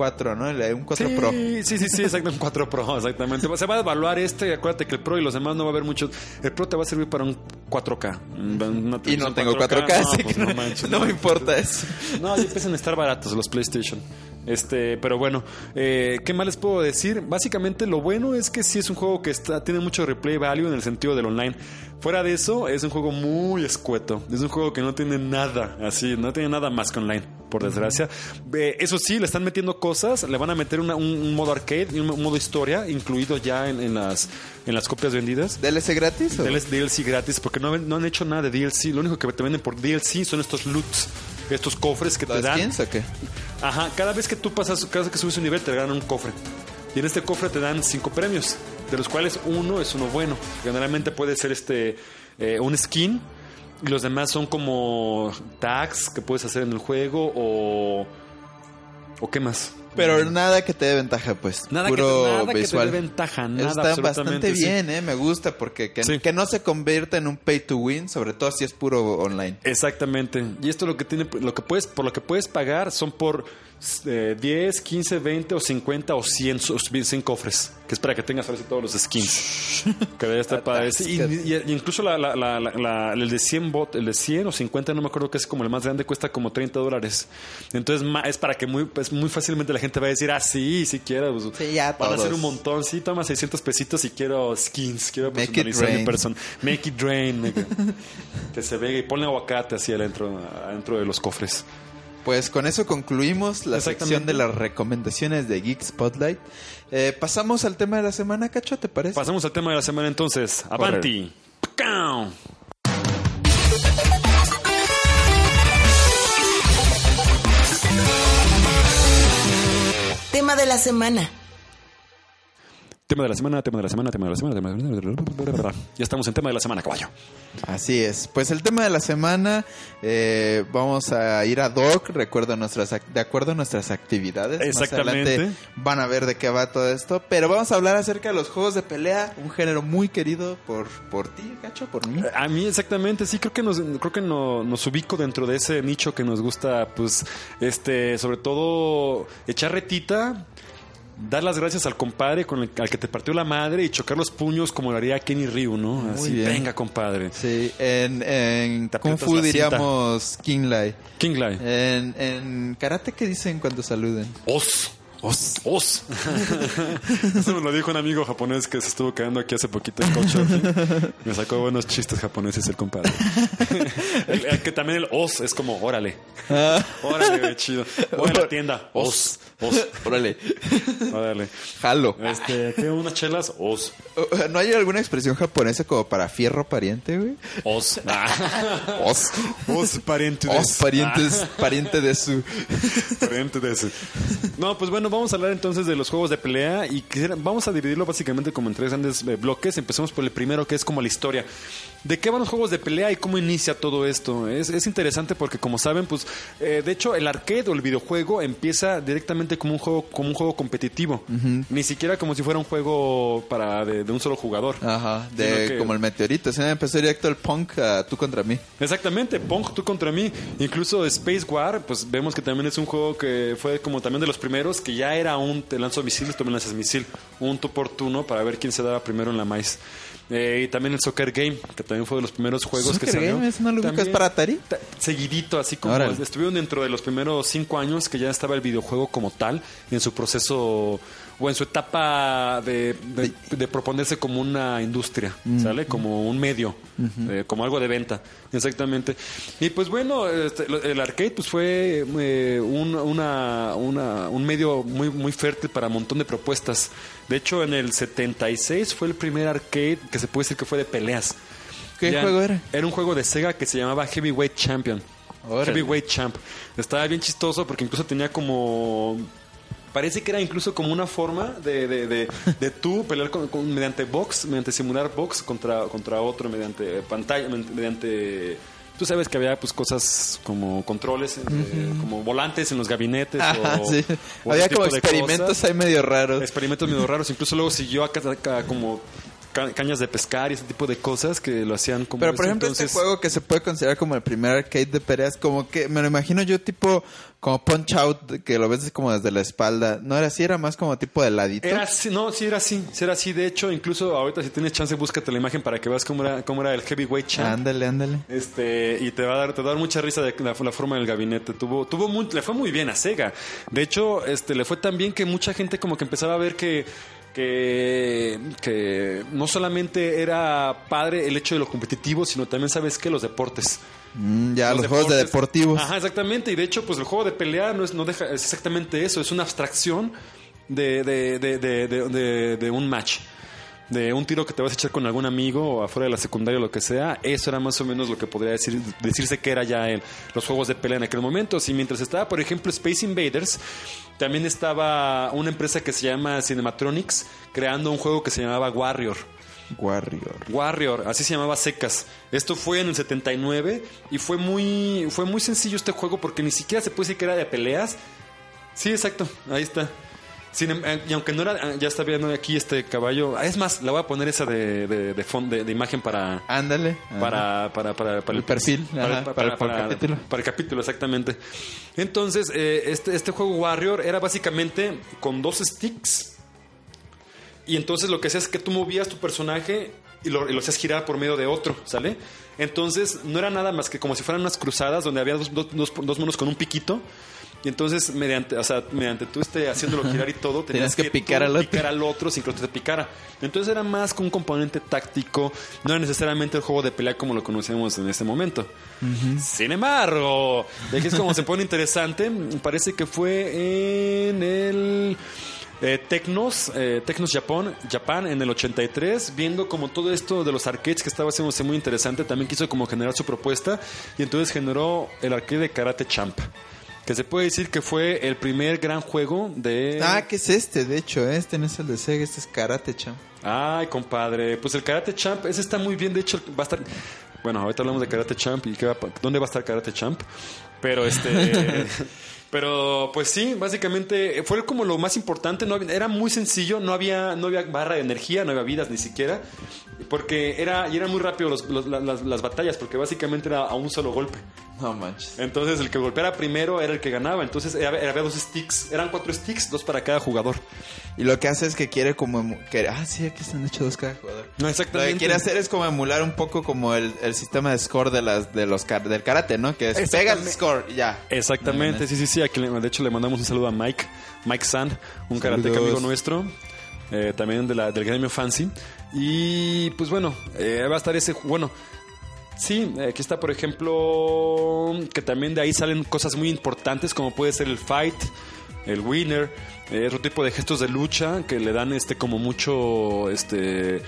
C: 4, ¿no? El- Un 4
B: sí,
C: Pro.
B: Sí, sí, sí, exacto, un 4 Pro, exactamente. Se va a evaluar este y acuérdate que el Pro y los demás no va a haber muchos. El Pro te va a servir para un 4K. una
C: Y no tengo 4K,
B: no,
C: así
B: pues
C: que
B: no
C: no,
B: manches.
C: no me importa eso.
B: No, ya empiezan a estar baratos los PlayStation. Este, pero bueno, eh, ¿qué más les puedo decir? Básicamente lo bueno es que sí es un juego que está, tiene mucho replay value en el sentido del online. Fuera de eso, es un juego muy escueto. Es un juego que no tiene nada así, no tiene nada más que online, por desgracia. Eh, eso sí, le están metiendo cosas, le van a meter una- un, un modo arcade y un modo historia incluido ya en, en las, en las copias vendidas.
C: ¿DLC gratis? o?
B: DLC, gratis porque no, no han hecho nada de DLC. Lo único que te venden por DLC son estos loots, estos cofres que te
C: ¿Los
B: dan.
C: qué?
B: Ajá, cada vez que tú pasas, cada vez que subes un nivel te dan un cofre. Y en este cofre te dan cinco premios, de los cuales uno es uno bueno. Generalmente puede ser este eh, un skin y los demás son como tags que puedes hacer en el juego o o qué más.
C: Pero nada que te dé ventaja, pues.
B: Nada
C: Puro
B: que, nada que te
C: visual.
B: dé ventaja, nada
C: está bastante
B: sí.
C: bien, ¿eh? Me gusta porque que,
B: Sí.
C: que no se convierta en un pay to win, sobre todo si es puro online.
B: Exactamente. Y esto lo que tiene, lo que puedes, por lo que puedes pagar son por eh, 10, 15, 20 o 50 o 100, so- 100 cofres. Que es para que tengas ahora sí todos los skins. que debe estar padre. Sí, Y, y- y incluso la, la- la- el de 100 bot, el de 100 o 50, no me acuerdo que es como el más grande, cuesta como 30 dólares. Entonces es para que muy, pues, muy fácilmente la gente va a decir, ah, sí, sí quiero. pues,
C: Sí, ya
B: Van a hacer un montón. Sí, toma 600 pesitos y quiero skins. Quiero personalizar mi persona. Make it rain. nigga. que se vea y ponle aguacate así adentro, adentro de los cofres.
C: Pues con eso concluimos la sección de las recomendaciones de Geek Spotlight. Eh, pasamos al tema de la semana, Cacho, ¿te parece?
B: Pasamos al tema de la semana entonces. Avanti. Pacao.
A: Tema de la semana.
B: Tema de la semana, tema de la semana, tema de la semana, tema de la semana. Ya estamos en tema de la semana, caballo.
C: Así es. Pues el tema de la semana, eh, vamos a ir a Doc, recuerdo nuestras, de acuerdo a nuestras actividades.
B: Exactamente.
C: Más adelante van a ver de qué va todo esto. Pero vamos a hablar acerca de los juegos de pelea, un género muy querido por, por ti, Cacho, por mí.
B: A mí exactamente, sí, creo que nos, creo que no- nos ubico dentro de ese nicho que nos gusta, pues, este, sobre todo echar retita, dar las gracias al compadre con el, al que te partió la madre y chocar los puños como lo haría Kenny Ryu, ¿no?
C: Muy
B: Así,
C: bien.
B: venga, compadre.
C: Sí, en, en Kung Fu diríamos King Lai.
B: King Lai.
C: En, en karate, ¿qué dicen cuando saluden?
B: Os. Os. Os. Eso me lo dijo un amigo japonés que se estuvo quedando aquí hace poquito en Couchsurfing. Me sacó buenos chistes japoneses el compadre. El- el que también el os es como, órale. Órale, güey, chido. Voy a la tienda. Os. Os.
C: Órale.
B: Órale.
C: Jalo.
B: Este, ¿qué? ¿Unas chelas? Os.
C: ¿No hay alguna expresión japonesa como para fierro pariente, güey?
B: Os.
C: Os.
B: Os, pariente de
C: Os, parientes, pariente de su...
B: Pariente de ese. No, pues bueno, vamos a hablar entonces de los juegos de pelea y quisiera- vamos a dividirlo básicamente como en tres grandes eh, bloques. Empecemos por el primero que es como la historia. ¿De qué van los juegos de pelea y cómo inicia todo esto? Es, es interesante porque como saben, pues eh, de hecho el arcade o el videojuego empieza directamente como un juego como un juego competitivo, ni siquiera como si fuera un juego para de, de un solo jugador.
C: Ajá, de
B: que-
C: como el meteorito. Empezó directo el punk a tú contra mí.
B: Exactamente, Pong, tú contra mí. Incluso Space War, pues vemos que también es un juego que fue como también de los primeros, que ya era un te lanzo misiles, tú me lanzas misil, un tú por tú, ¿no? Para ver quién se daba primero en la maíz. Eh, y también el Soccer Game, que también fue de los primeros juegos que
C: ¿Soccer
B: salió.
C: Game? ¿Ese no lo ubicas
B: También
C: para Atari?
B: ta- Seguidito, así como
C: Órale.
B: estuvieron dentro de los primeros cinco años que ya estaba el videojuego como tal, en su proceso o en su etapa de, de- de proponerse como una industria, ¿sale? Como un medio, eh, como algo de venta, exactamente. Y pues bueno, este, el arcade pues fue eh, un, una- una- un medio muy, muy fértil para un montón de propuestas. De hecho, en el 76 fue el primer arcade que se puede decir que fue de peleas.
C: ¿Qué juego era?
B: Era un juego de Sega que se llamaba Heavyweight Champion.
C: Órale.
B: Heavyweight Champ. Estaba bien chistoso porque incluso tenía como... Parece que era incluso como una forma de, de, de, de tú pelear con, con- mediante box, mediante simular box contra, contra otro, mediante pantalla, mediante... Tú sabes que había pues cosas como controles, eh, como volantes en los gabinetes.
C: Ajá,
B: o,
C: sí.
B: o
C: Había como experimentos ahí medio raros.
B: Experimentos medio raros. Incluso luego siguió acá, acá como ca- cañas de pescar y ese tipo de cosas que lo hacían como...
C: Pero por ejemplo,
B: Entonces,
C: este juego que se puede considerar como el primer arcade de peleas, como que me lo imagino yo tipo como Punch Out, que lo ves como desde la espalda. No era así, era más como tipo de ladito.
B: Era así, no, sí era así, sí era así. De hecho, incluso ahorita si tienes chance, búscate la imagen para que veas cómo era, cómo era el heavyweight champ.
C: Ándale, ándale.
B: Este, y te va a dar, te va a dar mucha risa de la, la forma del gabinete. Tuvo, tuvo muy- le fue muy bien a Sega. De hecho, este, le fue tan bien que mucha gente como que empezaba a ver que, que, que no solamente era padre el hecho de lo competitivo, sino también sabes que los deportes.
C: Mm, ya, los, juegos de
B: deportes-
C: deportivos.
B: Ajá, exactamente. Y de hecho, pues el juego de pelea no es, no deja, es exactamente eso. Es una abstracción de, de- de- de un match. De un tiro que te vas a echar con algún amigo o afuera de la secundaria o lo que sea. Eso era más o menos lo que podría decir, decirse que era ya el, los juegos de pelea en aquel momento. Si mientras estaba, por ejemplo, Space Invaders, también estaba una empresa que se llama Cinematronics creando un juego que se llamaba Warrior.
C: Warrior.
B: Warrior, así se llamaba Secas. Esto fue en el 79 y fue muy, fue muy sencillo este juego porque ni siquiera se puede decir que era de peleas. Sí, exacto, ahí está. Sin em- eh, y aunque no era, ah, ya está viendo aquí este caballo. Ah, Es más, le voy a poner esa de, de, de, de- de imagen para,
C: Ándale.
B: para, para, para, para
C: El perfil,
B: para,
C: ajá,
B: para-
C: para el capítulo.
B: para el capítulo, exactamente. Entonces, eh, este, este juego Warrior era básicamente con dos sticks. Y entonces lo que hacías es que tú movías tu personaje y lo, y lo hacías girar por medio de otro, ¿sale? Entonces no era nada más que como si fueran unas cruzadas donde había dos, dos, dos- dos monos con un piquito. Y entonces, mediante, o sea, mediante tú este, haciéndolo girar y todo, tenías,
C: Tenías que picar al otro.
B: picar al otro sin que te picara. Entonces era más con un componente táctico, no era necesariamente el juego de pelea como lo conocemos en este momento. Sin embargo, de aquí es como se pone interesante, parece que fue en el eh, Tecnos, eh, Tecnos Japón, Japan en el 83, viendo como todo esto de los arcades que estaba haciéndose muy interesante, también quiso como generar su propuesta y entonces generó el arcade de Karate Champ. Que se puede decir que fue el primer gran juego de...
C: Ah, ¿qué es este? De hecho, este no es el de Sega, este es Karate Champ.
B: Ay, compadre. Pues el Karate Champ, ese está muy bien. De hecho, va a estar. Bueno, ahorita hablamos de Karate Champ y qué va dónde va a estar Karate Champ. Pero este. pero pues sí, básicamente fue como lo más importante. No era muy sencillo, no había, no había barra de energía, no había vidas ni siquiera. Porque era, y eran muy rápido los- los- la- las, las batallas, porque básicamente era a un solo golpe.
C: No manches.
B: Entonces el que golpeara primero era el que ganaba. Entonces era- había dos sticks. Eran cuatro sticks, dos para cada jugador.
C: Y lo que hace es que quiere como... que- ah, sí, aquí están hechos dos cada jugador.
B: No,
C: Lo
B: exactamente.
C: que quiere hacer es como emular un poco como el, el sistema de score de las de los del karate, ¿no? Que es pega el score y ya.
B: Exactamente, sí, sí, sí. Fancy, a quien le- de hecho le mandamos un saludo a Mike, Mike Sand, un
C: Saludos.
B: karateca amigo nuestro, eh, también de la, del gremio Fancy. Y pues bueno, eh, va a estar ese, bueno, sí, eh, aquí está por ejemplo, que también de ahí salen cosas muy importantes como puede ser el fight, el winner, eh, otro tipo de gestos de lucha que le dan este como mucho, este...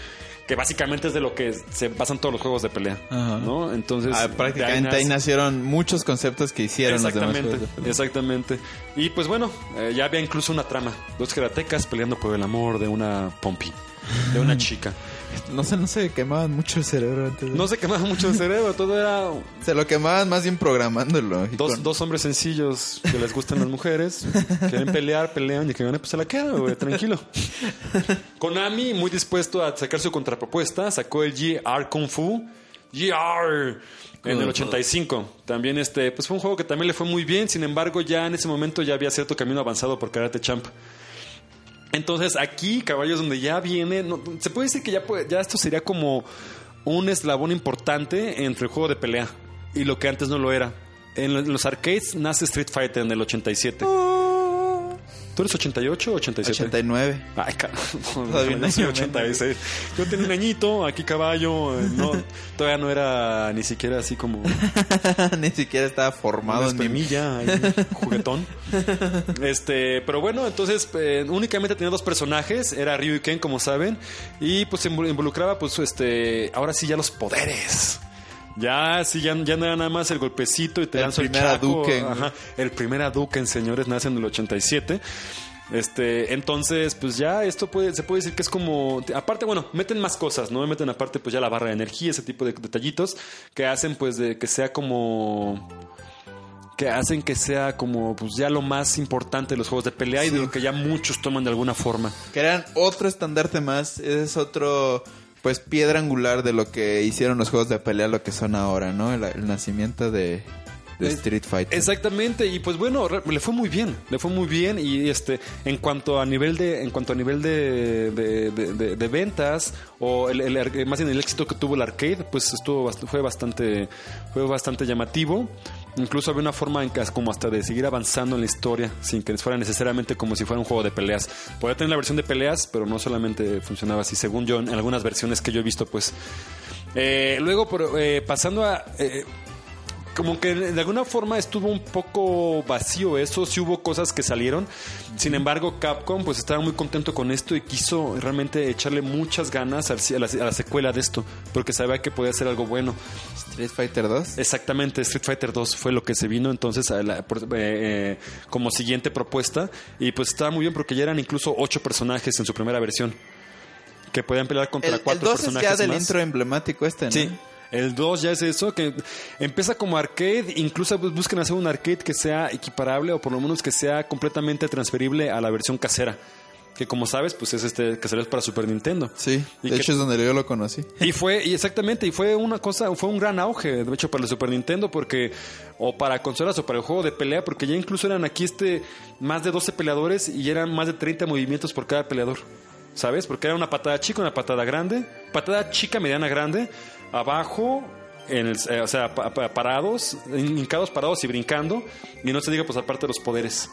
B: Que básicamente es de lo que se basan todos los juegos de pelea,
C: Ajá.
B: ¿no? Entonces,
C: Ah, prácticamente ahí
B: nace-
C: nacieron muchos conceptos que hicieron los demás
B: Exactamente,
C: juegos de pelea.
B: exactamente. Y pues bueno, eh, ya había incluso una trama. Dos karatecas peleando por el amor de una pompi, de una chica.
C: No sé, no se quemaban mucho el cerebro antes. de-
B: No se quemaba mucho el cerebro, todo era
C: Se lo quemaban más bien programándolo.
B: dos,
C: con-
B: dos hombres sencillos que les gustan las mujeres, quieren pelear, pelean y que gane, pues se la queda, güey, tranquilo. Konami, muy dispuesto a sacar su contrapropuesta, sacó el GR Kung Fu. GR en el 85. También este, pues fue un juego que también le fue muy bien, sin embargo, ya en ese momento ya había cierto camino avanzado por Karate Champ. Entonces aquí, caballos, donde ya viene, no, se puede decir que ya, puede- ya esto sería como un eslabón importante entre el juego de pelea y lo que antes no lo era. En lo- en los arcades nace Street Fighter en el 87. ¿Tú eres 88 o 87?
C: 89.
B: Ay, carajo.
C: Todavía
B: Yo
C: no
B: soy
C: me
B: 86. Yo tenía un añito, aquí caballo. No, todavía no era ni siquiera así como
C: Ni siquiera estaba formado en mi
B: espemilla, ahí, juguetón. Este, pero bueno, entonces eh, únicamente tenía dos personajes, era Ryu y Ken, como saben, y pues involucraba, pues, este, ahora sí ya los poderes. Ya, sí, ya, ya no era nada más el golpecito y te
C: El
B: lanzo el
C: primer. Hadouken.
B: Ajá, el primer Hadouken, señores, nace en el 87. Este, entonces, pues ya esto puede, se puede decir que es como, aparte, bueno, meten más cosas, ¿no? Meten aparte, pues ya la barra de energía, ese tipo de detallitos que hacen, pues, de que sea como, que hacen que sea como, pues ya lo más importante de los juegos de pelea y de lo que ya muchos toman de alguna forma.
C: Que eran otro estandarte más. Es otro, pues, piedra angular de lo que hicieron los juegos de pelea, lo que son ahora, ¿no? El, el nacimiento de, de Street Fighter.
B: Exactamente, y pues bueno, le fue muy bien, le fue muy bien y este en cuanto a nivel de en cuanto a nivel de, de, de- ventas o el, el más bien el éxito que tuvo el arcade, pues estuvo fue bastante fue bastante llamativo. Incluso había una forma en que como hasta de seguir avanzando en la historia sin que fuera necesariamente como si fuera un juego de peleas. Podía tener la versión de peleas, pero no solamente funcionaba así, según yo en algunas versiones que yo he visto, pues. Eh, luego, por- eh, pasando a eh, como que de alguna forma estuvo un poco vacío eso, sí hubo cosas que salieron. Sin embargo, Capcom pues estaba muy contento con esto y quiso realmente echarle muchas ganas al- a la, a la secuela de esto, porque sabía que podía ser algo bueno.
C: Street Fighter 2.
B: Exactamente, Street Fighter 2 fue lo que se vino entonces a la- eh, eh, como siguiente propuesta y pues estaba muy bien porque ya eran incluso ocho personajes en su primera versión que podían pelear contra
C: El, el
B: cuatro
C: 2 es
B: personajes
C: ya del
B: más.
C: intro emblemático este, ¿no?
B: Sí. El 2 ya es eso, que empieza como arcade, incluso bus- buscan hacer un arcade que sea equiparable o por lo menos que sea completamente transferible a la versión casera. Que como sabes, pues es este que salió para Super Nintendo.
C: Sí,
B: Y
C: de
B: que-
C: hecho es donde yo lo conocí.
B: y fue, y exactamente, y fue una cosa, fue un gran auge, de hecho, para el Super Nintendo, porque, o para consolas o para el juego de pelea, porque ya incluso eran aquí este, más de 12 peleadores y eran más de 30 movimientos por cada peleador, ¿sabes? Porque era una patada chica, una patada grande, patada chica, mediana, grande, abajo, en el- eh, o sea, pa- pa- parados, hincados, parados y brincando, y no se diga, pues aparte de los poderes,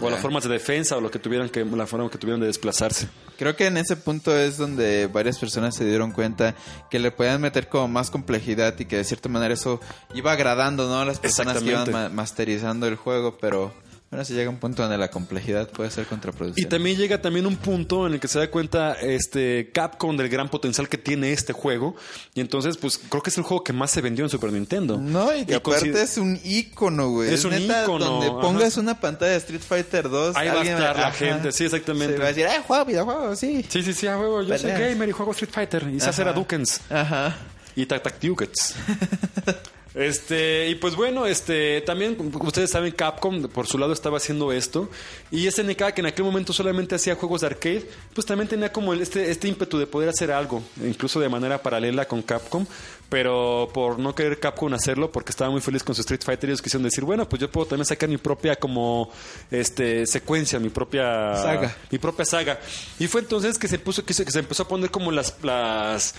B: o las formas de defensa, o lo que tuvieran que, la forma que tuvieran de desplazarse.
C: Creo que en ese punto es donde varias personas se dieron cuenta que le podían meter como más complejidad y que de cierta manera eso iba agradando, ¿no? A las personas que iban ma- masterizando el juego, pero bueno, si llega un punto donde la complejidad puede ser
B: Y
C: contraproducente.
B: también llega también un punto en el que se da cuenta este Capcom del gran potencial que tiene este juego. Y entonces, pues creo que es el juego que más se vendió en Super Nintendo.
C: No, y que aparte
B: consider-
C: es un ícono, güey.
B: Es un
C: neta,
B: ícono,
C: Donde
B: ajá.
C: pongas una pantalla de Street Fighter 2,
B: Ahí va a estar la
C: ajá,
B: gente, sí, exactamente.
C: Se va a decir, ¡eh, juego videojuegos! Sí.
B: Sí, sí, sí, a huevo. Yo soy
C: Peleas.
B: gamer y juego Street Fighter. Y se hace
C: Ajá.
B: Hadukens.
C: Ajá.
B: Y Tac Tac. Este, y pues bueno, este, también ustedes saben, Capcom por su lado estaba haciendo esto. Y SNK, que en aquel momento solamente hacía juegos de arcade, pues también tenía como este, este ímpetu de poder hacer algo, incluso de manera paralela con Capcom, pero por no querer Capcom hacerlo, porque estaba muy feliz con su Street Fighter, ellos quisieron decir, bueno, pues yo puedo también sacar mi propia como este secuencia, mi propia
C: Saga.
B: mi propia saga. Y fue entonces que se puso que se, que se empezó a poner como las las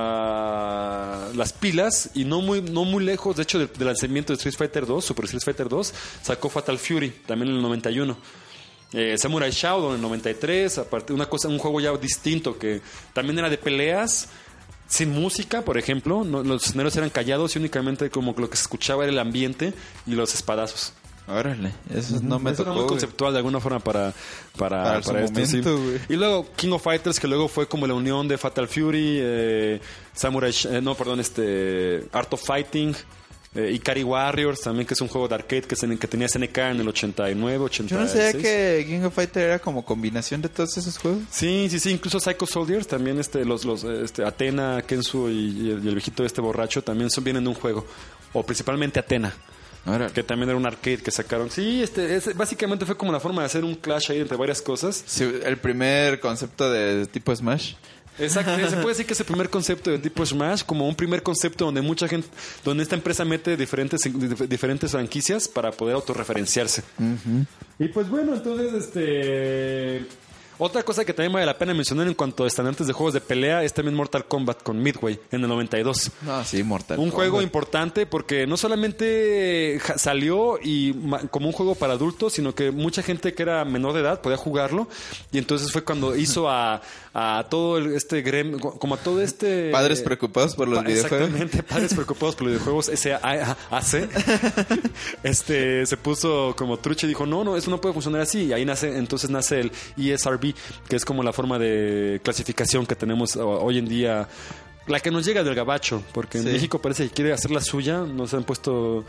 B: la- las pilas y no muy no muy lejos, de hecho del, del lanzamiento de Street Fighter 2, Super Street Fighter 2, sacó Fatal Fury también en el 91. Eh, Samurai Shodown en el 93, aparte una cosa un juego ya distinto que también era de peleas sin música, por ejemplo, no- los escenarios eran callados y únicamente como que lo que se escuchaba era el ambiente y los espadazos.
C: Órale, eso no me
B: Eso era
C: tocó.
B: muy
C: güey.
B: conceptual de alguna forma para para,
C: Para
B: para, sí.
C: momento, güey.
B: Y luego King of Fighters que luego fue como la unión de Fatal Fury, eh, Samurai, eh, no, perdón, este Art of Fighting, eh, Ikari Warriors también que es un juego de arcade que, se- que tenía SNK en el 89, 86.
C: Yo no sabía que King of Fighter era como combinación de todos esos juegos.
B: Sí, sí, sí, incluso Psycho Soldiers también este los los este Atena, Kensu y, y el, y el viejito este borracho también son vienen de un juego o principalmente Atena.
C: Órale.
B: Que también era un arcade que sacaron. Sí, este, es- básicamente fue como la forma de hacer un clash ahí entre varias cosas.
C: Sí, el primer concepto de tipo Smash.
B: Exacto, se puede decir que es el primer concepto de tipo Smash, como un primer concepto donde mucha gente, donde esta empresa mete diferentes, dif- diferentes franquicias para poder autorreferenciarse. Y pues bueno, entonces, este... Otra cosa que también vale la pena mencionar en cuanto a estandartes de juegos de pelea es también Mortal Kombat con Midway en el 92.
C: No, sí, Mortal
B: Un
C: Kombat.
B: juego importante porque no solamente salió y como un juego para adultos, sino que mucha gente que era menor de edad podía jugarlo y entonces fue cuando hizo a, a todo este gremio, como a todo este
C: Padres preocupados por los
B: Pa-
C: videojuegos.
B: Exactamente, padres preocupados por los videojuegos, SAC, este, se puso como trucha y dijo, no, no, eso no puede funcionar así. Y ahí nace, entonces nace el E Que es como la forma de clasificación que tenemos o- hoy en día. La que nos llega del gabacho, porque en. México parece que quiere hacer la suya, nos han puesto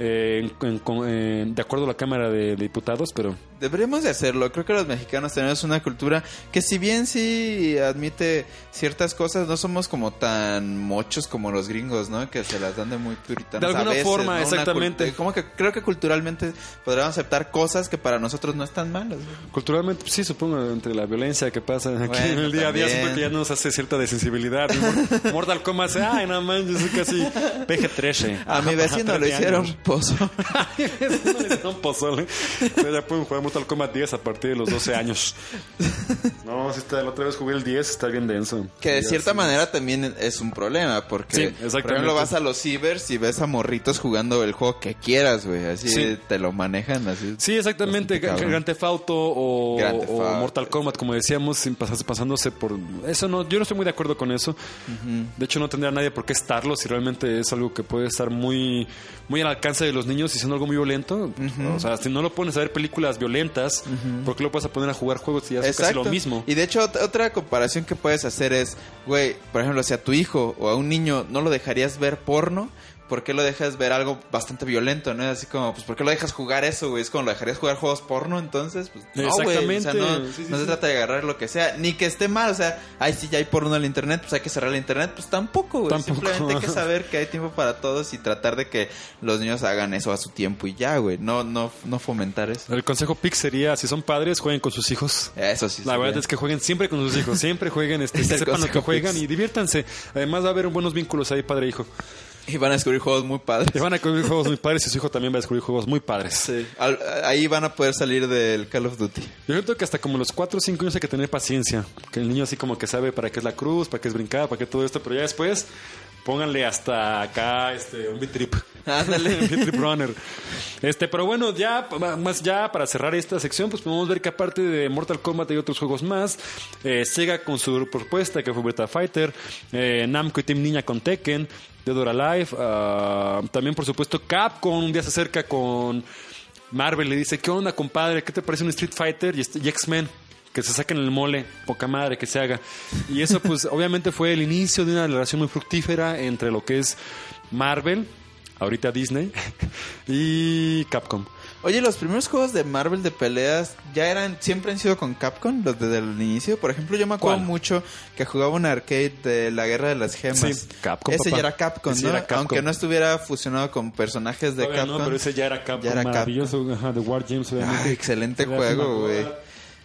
B: eh, en- en- con- en- de acuerdo a la Cámara de, de Diputados, pero
C: Deberíamos de hacerlo. Creo que los mexicanos tenemos una cultura que si bien sí admite ciertas cosas, no somos como tan mochos como los gringos, ¿no? Que se las dan de muy puritanos.
B: De alguna
C: a veces,
B: forma,
C: ¿no?
B: Exactamente.
C: Como que creo que culturalmente podríamos aceptar cosas que para nosotros no están malas.
B: Culturalmente, sí, supongo, entre la violencia que pasa aquí en el día a día, siento que ya nos hace cierta desensibilidad. Mor- Mortal Kombat, ay, nada más, yo soy casi PG-13.
C: A mi vecino
B: 13
C: hicieron
B: años.
C: pozo.
B: no le hicieron pozole. Pero ya pueden jugar Mortal Kombat 10 a partir de los 12 años. No, si está, la otra vez jugué el 10, está bien denso.
C: Que de cierta
B: sí.
C: manera también es un problema, porque
B: Sí,
C: por
B: exactamente.
C: ejemplo vas a los cibers y ves a morritos jugando el juego que quieras, güey, así
B: Sí.
C: te lo manejan así.
B: Sí, exactamente. Grand Theft Auto o,
C: Grand Theft
B: o
C: Auto.
B: Mortal Kombat, como decíamos, sin pasarse- pasándose por... Eso no, yo no estoy muy de acuerdo con eso. De hecho, no tendría nadie por qué estarlo si realmente es algo que puede estar muy, muy al alcance de los niños y siendo algo muy violento. O sea, si no lo pones a ver películas violentas, ¿por qué lo puedes a poner a jugar juegos y ya es casi lo mismo?
C: Y de hecho, ot- otra comparación que puedes hacer es, güey, por ejemplo, si a tu hijo o a un niño no lo dejarías ver porno, ¿por qué lo dejas ver algo bastante violento, no? Es así como, pues, ¿por qué lo dejas jugar eso, güey? Es como, ¿lo dejarías jugar juegos porno entonces? Pues, no, güey. O sea, no,
B: Sí, sí,
C: no se
B: sí.
C: trata de agarrar lo que sea, ni que esté mal, o sea, ay, si ya hay porno en el internet, pues hay que cerrar el internet, pues tampoco, güey. Simplemente hay que saber que hay tiempo para todos y tratar de que los niños hagan eso a su tiempo y ya, güey. No, no, no fomentar eso.
B: El consejo PIC sería, si son padres, jueguen con sus hijos.
C: Eso sí.
B: La verdad es que jueguen siempre con sus hijos, siempre jueguen, este,
C: Es
B: que sepan lo que juegan y diviértanse. Además va a haber buenos vínculos ahí, padre e hijo.
C: Y van a descubrir juegos muy padres.
B: Te van a descubrir juegos muy padres y su hijo también va a descubrir juegos muy padres.
C: Sí. Al- ahí van a poder salir del Call of Duty.
B: Yo siento que hasta como los 4 o 5 años hay que tener paciencia. Que el niño así como que sabe para qué es la cruz, para qué es brincar, para qué todo esto, pero ya después pónganle hasta acá este un beat trip.
C: Ándale.
B: Un beat trip runner. Este, pero bueno, ya más ya para cerrar esta sección, pues podemos ver que aparte de Mortal Kombat hay otros juegos más. Eh, Sega con su propuesta que fue Beta Fighter, eh, Namco y Team Ninja con Tekken, Dead or Alive, ah, también por supuesto Capcom un día se acerca con Marvel le dice, ¿qué onda, compadre? ¿Qué te parece un Street Fighter y, este- y X-Men? Que se saquen el mole, poca madre que se haga. Y eso, pues, obviamente fue el inicio de una relación muy fructífera entre lo que es Marvel, ahorita Disney, y Capcom.
C: Oye, los primeros juegos de Marvel de peleas ya eran, siempre han sido con Capcom, los desde el inicio. Por ejemplo, yo me acuerdo
B: ¿Cuál?
C: mucho que jugaba un arcade de la Guerra de las Gemas.
B: Sí, Capcom,
C: Ese
B: papá.
C: ya era Capcom,
B: Ese
C: ¿no?
B: era Capcom.
C: Aunque no estuviera fusionado con personajes de Capcom.
B: no, pero ese ya era Capcom,
C: Ya era
B: maravilloso, ajá, de War Games, obviamente.
C: Ah, excelente juego, güey.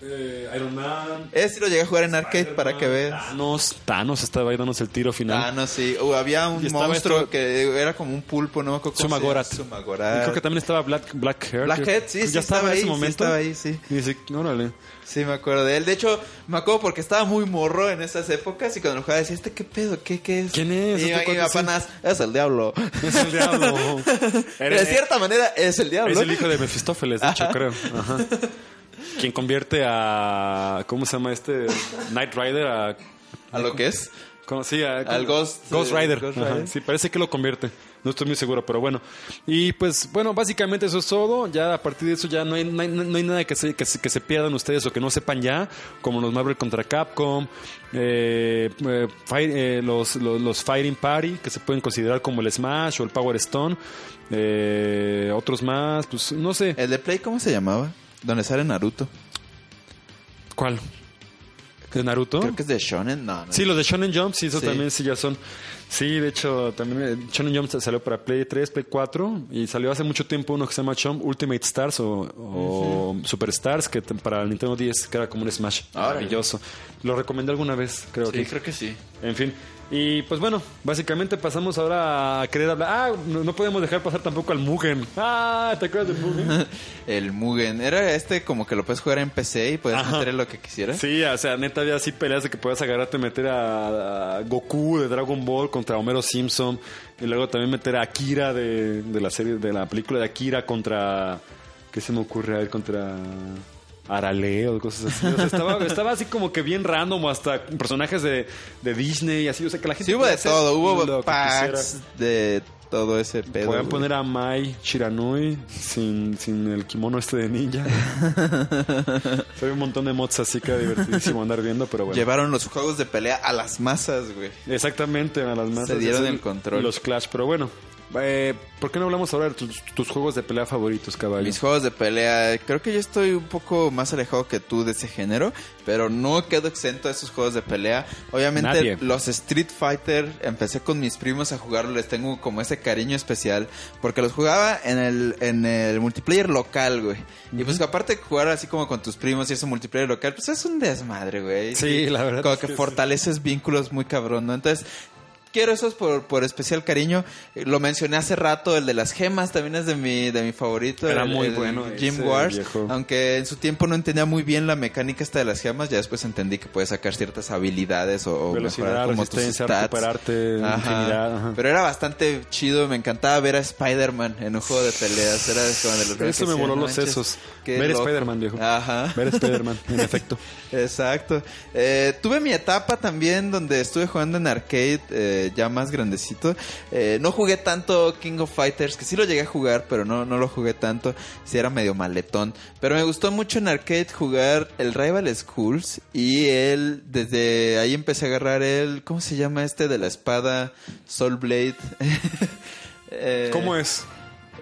B: Eh, Iron Man.
C: Ese lo llegué a jugar en arcade para que veas.
B: Thanos, Thanos estaba ahí dándose el tiro final.
C: No, sí. Uh, había un
B: Y estaba
C: monstruo
B: esto-
C: que era como un pulpo, ¿no?
B: Sumagorat.
C: Sumagorat.
B: Y creo que también estaba Black, Blackheart.
C: Blackhead, sí,
B: ya
C: sí,
B: estaba,
C: estaba
B: en
C: ahí,
B: ese
C: sí
B: momento.
C: estaba ahí, sí.
B: Y dice, órale.
C: Sí, me acuerdo de él. De hecho, me acuerdo porque estaba muy morro en esas épocas y cuando lo jugaba decía, ¿este qué pedo? ¿Qué, qué es?
B: ¿Quién es?
C: Y,
B: ¿Este
C: y
B: sí?
C: nada más, es el diablo.
B: Es el diablo.
C: De cierta manera, es el diablo.
B: Es el hijo de Mefistófeles, de hecho, creo. Ajá. Quien convierte a. ¿Cómo se llama este? Knight Rider a.
C: ¿A lo que es?
B: ¿cómo- sí, a-
C: Al Ghost,
B: Ghost
C: eh,
B: Rider.
C: Ghost
B: Ajá,
C: Rider.
B: Sí, parece que lo convierte. No estoy muy seguro, pero bueno. Y pues, bueno, básicamente eso es todo. Ya a partir de eso ya no hay, no hay, no hay nada que se, que, se, que se pierdan ustedes o que no sepan ya, como los Marvel contra Capcom, eh, eh, Fire- eh, los, los, los Fighting Party, que se pueden considerar como el Smash o el Power Stone. Eh, otros más, pues no sé.
C: ¿El de Play cómo se llamaba? Donde sale Naruto.
B: ¿Cuál? ¿De Naruto?
C: Creo que es de Shonen. No, no.
B: Sí, los de Shonen Jump, sí, eso
C: Sí.
B: también sí ya son. Sí, de hecho, también eh, Shonen Jump salió para Play 3, Play 4 y salió hace mucho tiempo uno que se llama Jump Ultimate Stars o, o Super Stars, que para el Nintendo 10, que era como un Smash. Maravilloso. Lo recomendé alguna vez, creo
C: Sí,
B: que.
C: creo que sí.
B: En fin. Y pues bueno, básicamente pasamos ahora a querer hablar. Ah, no, no podemos dejar pasar tampoco al Mugen. Ah, ¿te acuerdas del Mugen?
C: El Mugen. Era este como que lo puedes jugar en PC y puedes
B: Ajá.
C: meter lo que quisieras.
B: Sí, o sea, neta había así peleas de que puedas agarrarte y meter a, a Goku de Dragon Ball contra Homero Simpson y luego también meter a Akira de, de la serie de la película de Akira contra ¿qué se me ocurre? A ver, contra Arale o cosas así. O sea, estaba, estaba así como que bien random hasta personajes de, de Disney y así, o sea, que la gente
C: Sí, hubo de todo. Hubo packs de todo ese pedo.
B: Podían
C: güey.
B: poner a Mai Shiranui sin, sin el kimono este de ninja. Fue un montón de mods así que divertidísimo andar viendo, pero bueno.
C: Llevaron los juegos de pelea a las masas, güey.
B: Exactamente, a las masas.
C: Se dieron
B: Es
C: el control.
B: Los Clash, pero bueno. Eh, ¿Por qué no hablamos ahora de tus, tus juegos de pelea favoritos, caballo?
C: Mis juegos de pelea, creo que yo estoy un poco más alejado que tú de ese género, pero no quedo exento de esos juegos de pelea. Obviamente
B: Nadie.
C: los Street Fighter, empecé con mis primos a jugarlo, les tengo como ese cariño especial, porque los jugaba en el, en el multiplayer local, güey. Y pues aparte de jugar así como con tus primos y ese multiplayer local, pues es un desmadre, güey.
B: Sí, la verdad
C: Como
B: es
C: que,
B: que sí.
C: fortaleces vínculos muy cabrón, ¿no? Entonces... Quiero esos por, por especial cariño. Eh, Lo mencioné hace rato, el de las gemas también es de mi, de mi favorito.
B: Era
C: el-
B: muy
C: el
B: bueno ese
C: Wars.
B: viejo.
C: Aunque en su tiempo no entendía muy bien la mecánica esta de las gemas, ya después entendí que puedes sacar ciertas habilidades o,
B: Velocidad,
C: mejorar como tus stats.
B: recuperarte,
C: Ajá. Pero era bastante chido, me encantaba ver a Spider-Man en un juego de peleas. Era como de los
B: Eso me voló
C: "No
B: los sesos. Ver
C: loco".
B: Spider-Man, viejo.
C: Ajá.
B: Ver Spider-Man, en efecto.
C: Exacto. Eh, tuve mi etapa también donde estuve jugando en arcade eh, ya más grandecito. Eh, no jugué tanto King of Fighters, que sí lo llegué a jugar, pero no, no lo jugué tanto. Sí era medio maletón. Pero me gustó mucho en arcade jugar el Rival Schools y él, desde ahí empecé a agarrar el, ¿cómo se llama este de la espada? Soul Blade. Eh,
B: ¿Cómo es?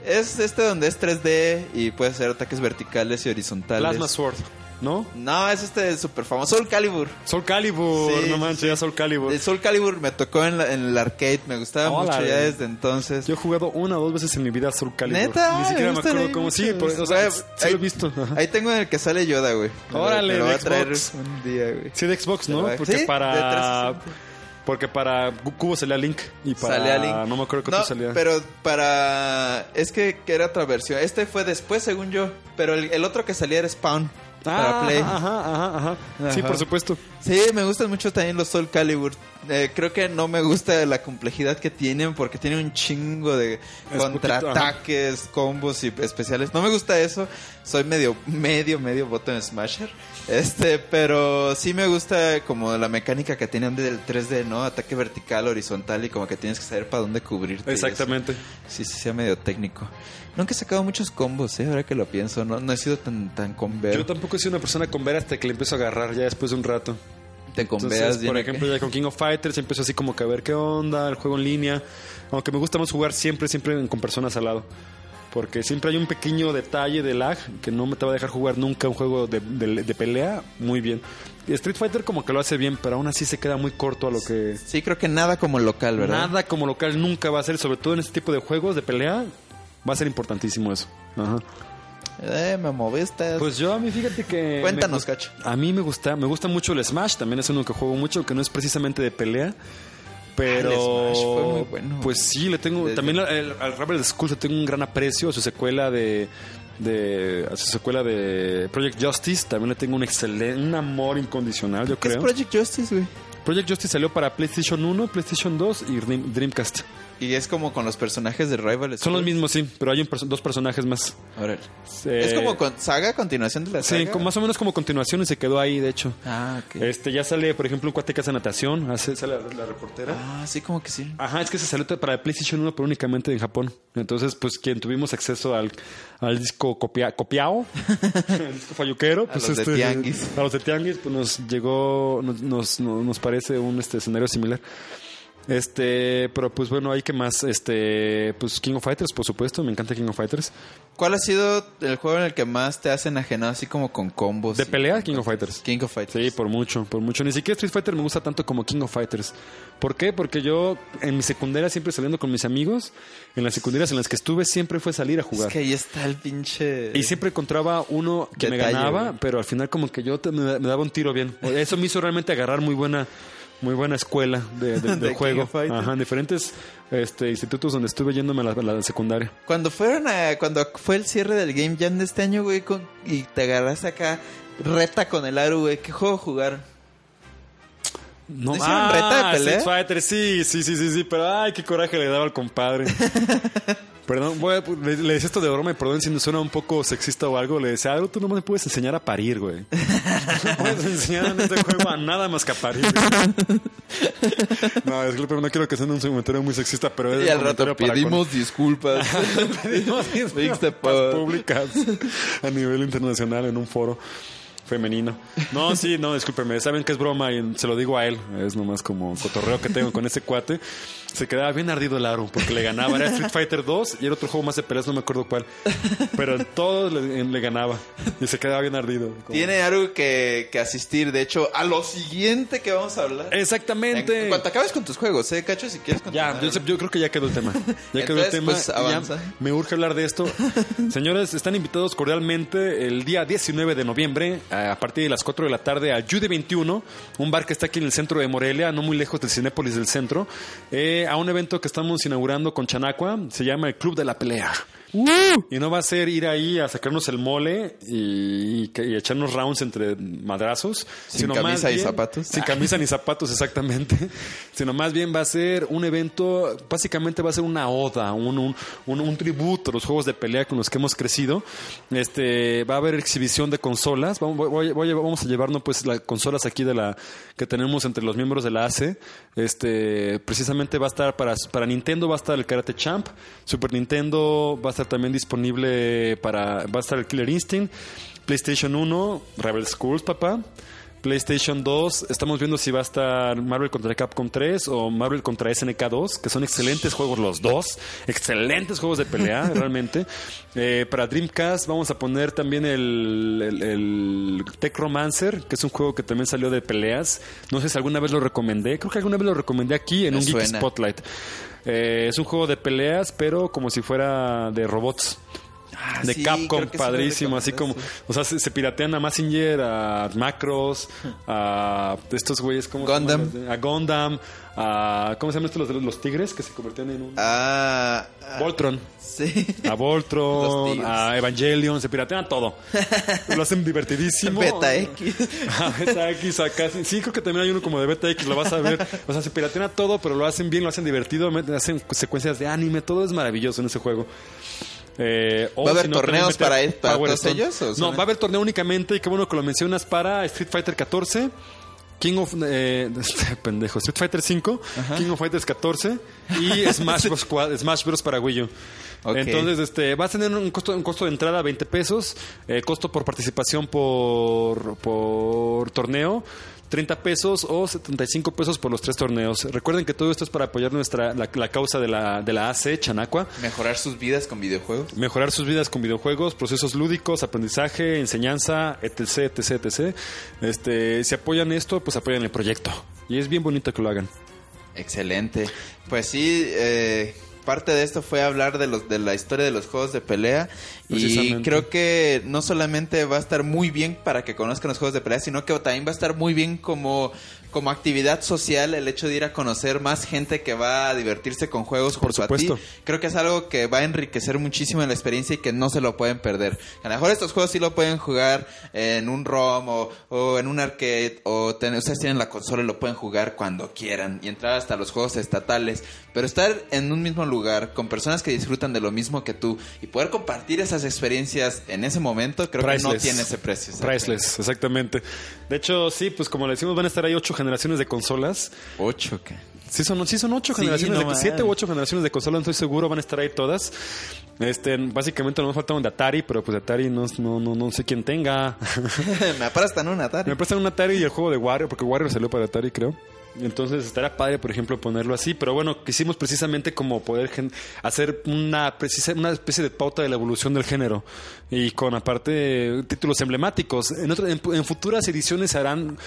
C: Es este donde es 3D y puede hacer ataques verticales y horizontales.
B: Plasma Sword, ¿no?
C: No, es este súper famoso. Soul Calibur.
B: Soul Calibur,
C: Sí,
B: no manches,
C: sí.
B: ya Soul Calibur.
C: El Soul Calibur me tocó en, la- en el arcade. Me gustaba mucho ya desde entonces.
B: Yo he jugado una o dos veces en mi vida Soul Calibur.
C: Neta,
B: Ni siquiera me, acuerdo
C: ahí
B: cómo. Sí, por, o sea,
C: Güey,
B: sí
C: ahí-
B: lo he visto. ajá.
C: Ahí tengo en el que sale Yoda, güey. Me lo-
B: Órale,
C: me lo voy a traer un día, güey.
B: Sí, de Xbox, ¿no? Porque para.
C: 360.
B: Porque para Cubo salía Link. Y para.
C: Salía Link.
B: No me acuerdo qué
C: No,
B: salía.
C: pero para... Es que, que era otra versión. Este fue después, según yo. Pero el, el otro que salía era Spawn. Para
B: Ah,
C: Play.
B: Ajá, ajá, ajá. Sí, por supuesto.
C: Sí, me gustan mucho también los Soul Calibur. Eh, creo que no me gusta la complejidad que tienen porque tienen un chingo de
B: Es
C: contraataques, combos y especiales. No me gusta eso. Soy medio, medio, medio button smasher. Este, pero sí me gusta como la mecánica que tienen del 3D, ¿no? Ataque vertical, horizontal y como que tienes que saber para dónde cubrirte.
B: Exactamente.
C: Sí, sí, sea medio técnico. Nunca he sacado muchos combos, ¿eh? Ahora que lo pienso. No, no he sido tan, tan convero.
B: Yo tampoco he sido una persona con ver hasta que le empiezo a agarrar ya después de un rato.
C: Te conveas
B: Entonces, por ejemplo, ya con King of Fighters empiezo así como que a ver qué onda, el juego en línea. Aunque me gusta más jugar siempre, siempre con personas al lado. Porque siempre hay un pequeño detalle de lag que no me te va a dejar jugar nunca un juego de, de- de pelea muy bien. Street Fighter como que lo hace bien, pero aún así se queda muy corto a lo que...
C: Sí, creo que nada como local, ¿verdad?
B: Nada como local nunca va a ser, sobre todo en este tipo de juegos de pelea, va a ser importantísimo eso. Ajá.
C: Eh, me moviste.
B: Pues yo a mí fíjate que...
C: Cuéntanos, Cacho.
B: A mí me gusta, me gusta mucho el Smash, también es uno que juego mucho, que no es precisamente de pelea. Pero
C: Ah, el Smash fue muy bueno.
B: pues sí, le tengo también al, al Rebel School le tengo un gran aprecio a su secuela de de a su secuela de Project Justice, también le tengo un excelente un amor incondicional, yo
C: ¿Qué es. Project Justice, güey?
B: Project Justice salió para PlayStation 1, PlayStation 2 y Dream- Dreamcast.
C: Y es como con los personajes de Rival
B: Son los mismos, sí, pero hay un perso- dos personajes más.
C: Órale.
B: Eh,
C: es como con saga, continuación de la
B: Sí,
C: saga.
B: como- más o menos como continuación y se quedó ahí, de hecho.
C: Ah, ok.
B: Este, ya sale, por ejemplo, un cuate que hace natación, hace, sale la, la reportera.
C: Ah, sí, como que sí.
B: Ajá, es que se salió para PlayStation 1, pero únicamente en Japón. Entonces, pues, quien tuvimos acceso al, al disco copia, copiao, el disco falluquero, pues,
C: los de
B: este,
C: Tianguis.
B: A los de Tianguis, pues, nos llegó, nos, nos, nos nos parece un este, escenario similar. Este, pero pues bueno, hay que más, este, pues King of Fighters, por supuesto, me encanta King of Fighters.
C: ¿Cuál ha sido el juego en el que más te has enajenado así como con combos?
B: De pelea, King of Fighters.
C: King of Fighters.
B: Sí, por mucho, por mucho. Ni siquiera Street Fighter me gusta tanto como King of Fighters. ¿Por qué? Porque yo en mi secundaria siempre saliendo con mis amigos, en las secundarias en las que estuve siempre fue salir a jugar.
C: Es que ahí está el pinche...
B: Y siempre encontraba uno que me ganaba,
C: güey.
B: pero al final como que yo te- me, me daba un tiro bien. Eso me hizo realmente agarrar muy buena muy buena escuela de, juego. Ajá, en diferentes este, institutos donde estuve yéndome a la, a la secundaria.
C: Cuando fueron a... Cuando fue el cierre del Game Jam de este año, güey, con- y te agarraste acá reta con el Aru, güey, ¿qué juego jugaron?
B: No,
C: ¿No hicieron reta de pelea?
B: Street Fighter, sí, sí, sí, sí, sí, pero ay, qué coraje le daba al compadre. Perdón, voy a- le, le decía esto de broma y perdón si me suena un poco sexista o algo. Le decía, algo tú no me puedes enseñar a parir, güey. No puedes enseñar en este juego a nada más que a parir. güey. No, disculpe, no quiero que sea un comentario muy sexista, pero es
C: Y
B: un
C: al rato pedimos disculpas.
B: pedimos disculpas públicas a nivel internacional en un foro femenino. No, sí, no, discúlpeme. Saben que es broma y se lo digo a él. Es nomás como cotorreo que tengo con ese cuate. Se quedaba bien ardido el aro porque le ganaba. Era Street Fighter 2 y era otro juego más de peleas, no me acuerdo cuál. Pero en todos le, le ganaba y se quedaba bien ardido. Como-
C: Tiene algo que, que asistir, de hecho, a lo siguiente que vamos a hablar.
B: Exactamente.
C: En cuanto acabes con tus juegos, ¿eh, Cacho? Si quieres
B: Ya,
C: continuar.
B: yo, yo creo que ya quedó el tema. Ya quedó el tema.
C: pues,
B: ya
C: avanza.
B: me urge hablar de esto. Señores, están invitados cordialmente el día 19 de noviembre a partir de las 4 de la tarde a Jude 21, un bar que está aquí en el centro de Morelia, no muy lejos del Cinépolis del centro, eh, a un evento que estamos inaugurando con Chanacua. Se llama el Club de la Pelea. Y no va a ser ir ahí a sacarnos el mole y, y echarnos rounds entre madrazos.
C: Sin
B: sino
C: camisa
B: más
C: y zapatos.
B: Sin camisa ni zapatos, exactamente. Sino más bien va a ser un evento, básicamente va a ser una oda, un, un, un- un tributo a los juegos de pelea con los que hemos crecido. Este, va a haber exhibición de consolas. Vamos, voy- voy- voy a- vamos a llevarnos pues las consolas aquí de la que tenemos entre los miembros de la ACE. Este, precisamente va a estar para, para Nintendo va a estar el Karate Champ, Super Nintendo va a estar también disponible para va a estar el Killer Instinct, PlayStation 1, Rebel Schools, papá. PlayStation 2, estamos viendo si va a estar Marvel contra Capcom 3 o Marvel contra SNK 2, que son excelentes juegos los dos, excelentes juegos de pelea, realmente. Eh, para Dreamcast vamos a poner también el, el, el Tech Romancer, que es un juego que también salió de peleas. No sé si alguna vez lo recomendé, creo que alguna vez lo recomendé aquí en
C: Me
B: un Geek. Spotlight. Eh, es un juego de peleas, pero como si fuera de robots
C: Ah,
B: de
C: sí,
B: Capcom, padrísimo, así como, o sea, se, se piratean a Massinger, a Macros, a estos güeyes, ¿cómo se
C: Gundam.
B: A Gundam, a, ¿cómo se llaman estos los, los tigres que se convertían en un...
C: Ah, ah,
B: Voltron.
C: Sí.
B: A Voltron, a Evangelion, se piratean a todo. Lo hacen divertidísimo.
C: Beta X.
B: A Beta X, acá. sí. Sí, creo que también hay uno como de Beta X, lo vas a ver. O sea, se piratean a todo, pero lo hacen bien, lo hacen divertido, hacen secuencias de anime, todo es maravilloso en ese juego. Eh,
C: ¿Va a haber torneos para ir- para todos ellos, o
B: No, va a haber torneo únicamente, y qué bueno que lo mencionas, para Street Fighter 14. King of eh, este pendejo Street Fighter 5, King of Fighters 14 y Smash Bros. Smash Bros para Wii U. Entonces, este, va a tener un costo, un costo de entrada 20 pesos, eh, costo por participación por, por torneo 30 pesos o 75 pesos por los tres torneos. Recuerden que todo esto es para apoyar nuestra la, la causa de la, de la AC Chanacua.
C: Mejorar sus vidas con videojuegos.
B: Mejorar sus vidas con videojuegos, procesos lúdicos, aprendizaje, enseñanza, etc, etc, etc. Este, si apoyan esto, pues apoyan el proyecto. Y es bien bonito que lo hagan.
C: Excelente. Pues sí, eh, parte de esto fue hablar de los de la historia de los juegos de pelea. Y creo que no solamente va a estar muy bien para que conozcan los juegos de pelea, sino que también va a estar muy bien como como actividad social el hecho de ir a conocer más gente que va a divertirse con juegos
B: Por
C: junto a ti.
B: supuesto.
C: Creo que es algo que va a enriquecer muchísimo la experiencia y que no se lo pueden perder. A lo mejor estos juegos sí lo pueden jugar en un ROM o, o en un arcade o ten- ustedes tienen la consola y lo pueden jugar cuando quieran y entrar hasta los juegos estatales. Pero estar en un mismo lugar con personas que disfrutan de lo mismo que tú y poder compartir esas experiencias en ese momento creo que no tiene ese precio.
B: Priceless, exactamente. De hecho, sí, pues como le decimos, van a estar ahí ocho generaciones de consolas.
C: Ocho, ¿qué?
B: Sí, son, sí, son ocho
C: Sí,
B: generaciones,
C: no
B: de, siete u ocho generaciones de consolas, no estoy seguro, van a estar ahí todas. Este, básicamente nos falta un de Atari, pero pues Atari no, no, no, no sé quién tenga.
C: Me aparastan un Atari.
B: Me prestan un Atari y el juego de Wario, porque Wario salió para Atari, creo. Entonces estaría padre, por ejemplo, ponerlo así. Pero bueno, quisimos precisamente como poder gen- hacer una, precisa, una especie de pauta de la evolución del género. Y con aparte títulos emblemáticos. En, otro- en, futuras ediciones harán...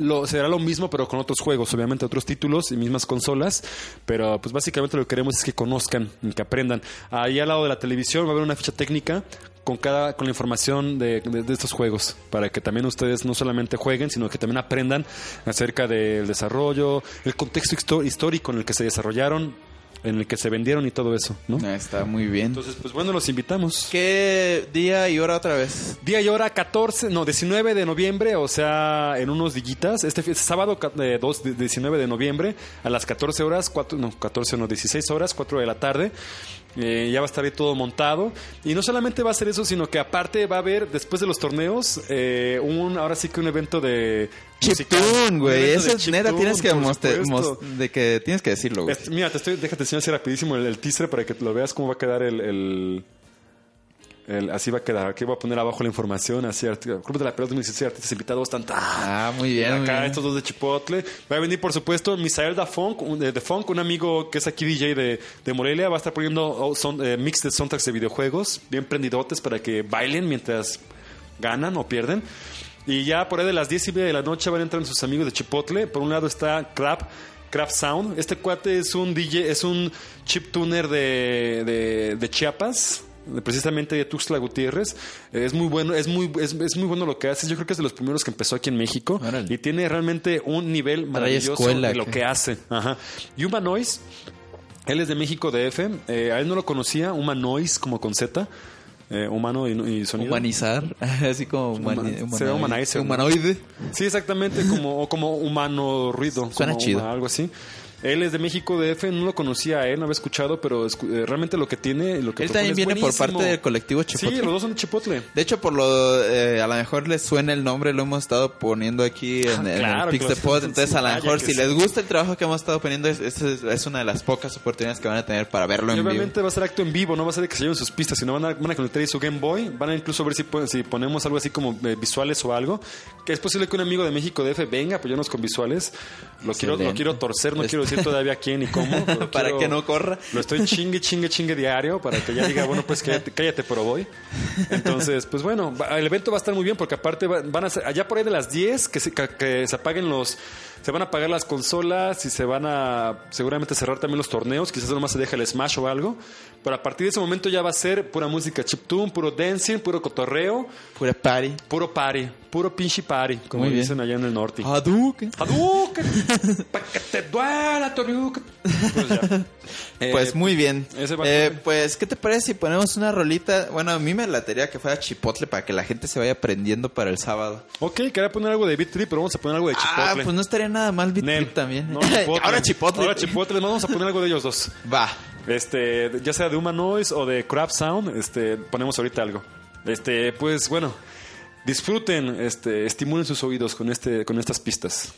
B: Lo, será lo mismo, pero con otros juegos, obviamente otros títulos y mismas consolas. Pero pues básicamente lo que queremos es que conozcan y que aprendan. Ahí al lado de la televisión va a haber una ficha técnica con cada con la información de, de- de estos juegos para que también ustedes no solamente jueguen sino que también aprendan acerca del desarrollo el contexto histórico en el que se desarrollaron en el que se vendieron y todo eso no
C: Ah, Está muy bien.
B: entonces pues bueno los invitamos
C: ¿Qué día y hora otra vez?
B: Día y hora 14, no, 19 de noviembre, o sea, en unos dillitas. Este fi- sábado eh, dos- de- 19 de noviembre a las 14 horas, 4, no, 14 no, 16 horas, 4 de la tarde. Eh, ya va a estar ahí todo montado. Y no solamente va a ser eso, sino que aparte va a haber, después de los torneos, eh, un, ahora sí que un evento de...
C: Chiptune,
B: Un
C: güey. Eso es neta, tienes que de que tienes que decirlo, güey.
B: Mira, te estoy, déjate enseñar así rapidísimo el, el teaser para que lo veas cómo va a quedar el, el- el- así va a quedar. Aquí voy a poner abajo la información, así, Club de la Pelota 2016, artistas invitados, tan, tan.
C: Ah, muy bien, muy
B: Acá
C: bien.
B: estos dos de Chipotle. Va a venir, por supuesto, Misael da Funk, un- de, de Funk, un amigo que es aquí DJ de, de Morelia. Va a estar poniendo oh, son, eh, mix de soundtracks de videojuegos, bien prendidotes para que bailen mientras ganan o pierden. Y ya por ahí de las 10 y media de la noche van a entrar sus amigos de Chipotle. Por un lado está Crab, Crab Sound. Este cuate es un DJ, es un chip tuner de, de, de Chiapas. De- Precisamente de Tuxtla Gutiérrez. Eh, Es muy bueno, es muy, es, es muy bueno lo que hace. Yo creo que es de los primeros que empezó aquí en México.
C: Órale.
B: Y tiene realmente un nivel maravilloso
C: escuela,
B: de lo que hace. Ajá. Yuma Noise, él es de México DF. Eh, a él no lo conocía, Uma Noise como con Z. eh, humano y, y sonido.
C: Humanizar, así como humani- humanoide.
B: Sí, exactamente, como, o como humano ruido.
C: Suena
B: como
C: chido.
B: algo así. Él es de México DF, no lo conocía a él, no había escuchado, pero escu- eh, realmente lo que tiene, lo que
C: Él también viene por parte del colectivo Chipotle.
B: Sí, los dos son de Chipotle.
C: De hecho, por lo eh, a lo mejor les suena el nombre, lo hemos estado poniendo aquí en, en
B: claro,
C: el Pix de Pod. Entonces, a lo mejor si
B: sí.
C: les gusta el trabajo que hemos estado poniendo, es, es, es una de las pocas oportunidades que van a tener para verlo
B: Y
C: en vivo.
B: obviamente va a ser acto en vivo, no va a ser que se lleven sus pistas, sino van a, van a conectar ahí su Game Boy, van a incluso ver si, si ponemos algo así como eh, visuales o algo. Que es posible que un amigo de México DF venga a apoyarnos con visuales. Lo quiero, lo quiero torcer, no quiero decir todavía quién y cómo.
C: Para
B: quiero-
C: que no corra.
B: Lo estoy chingue, chingue, chingue diario para que ya diga, bueno, pues cállate, cállate pero voy. Entonces, pues bueno, el evento va a estar muy bien porque aparte va- van a ser, allá por ahí de las 10 que se, que se apaguen los, se van a apagar las consolas y se van a seguramente cerrar también los torneos, quizás nomás se deja el Smash o algo, pero a partir de ese momento ya va a ser pura música chiptune, puro dancing, puro cotorreo,
C: Pura party.
B: puro party, puro pinche party, como
C: Muy bien.
B: dicen allá en el norte.
C: Hadouken.
B: Hadouken, pa' que te duela, Toriuken. Pues ya. Eh,
C: Pues muy bien. Eh, pues, ¿qué te parece si ponemos una rolita? Bueno, a mí me latería que fuera chipotle para que la gente se vaya aprendiendo para el sábado.
B: Ok, quería poner algo de Beat Trip, pero vamos a poner algo de Chipotle.
C: Ah, pues no estaría nada mal Beat
B: Nel.
C: Trip también.
B: No, Chipotle.
C: Ahora chipotle.
B: Ahora Chipotle. Vamos a poner algo de ellos dos.
C: Va.
B: Este, ya sea de Humanoids o de Crab Sound, este, ponemos ahorita algo. Este, pues bueno, disfruten, este, estimulen sus oídos con este, con estas pistas.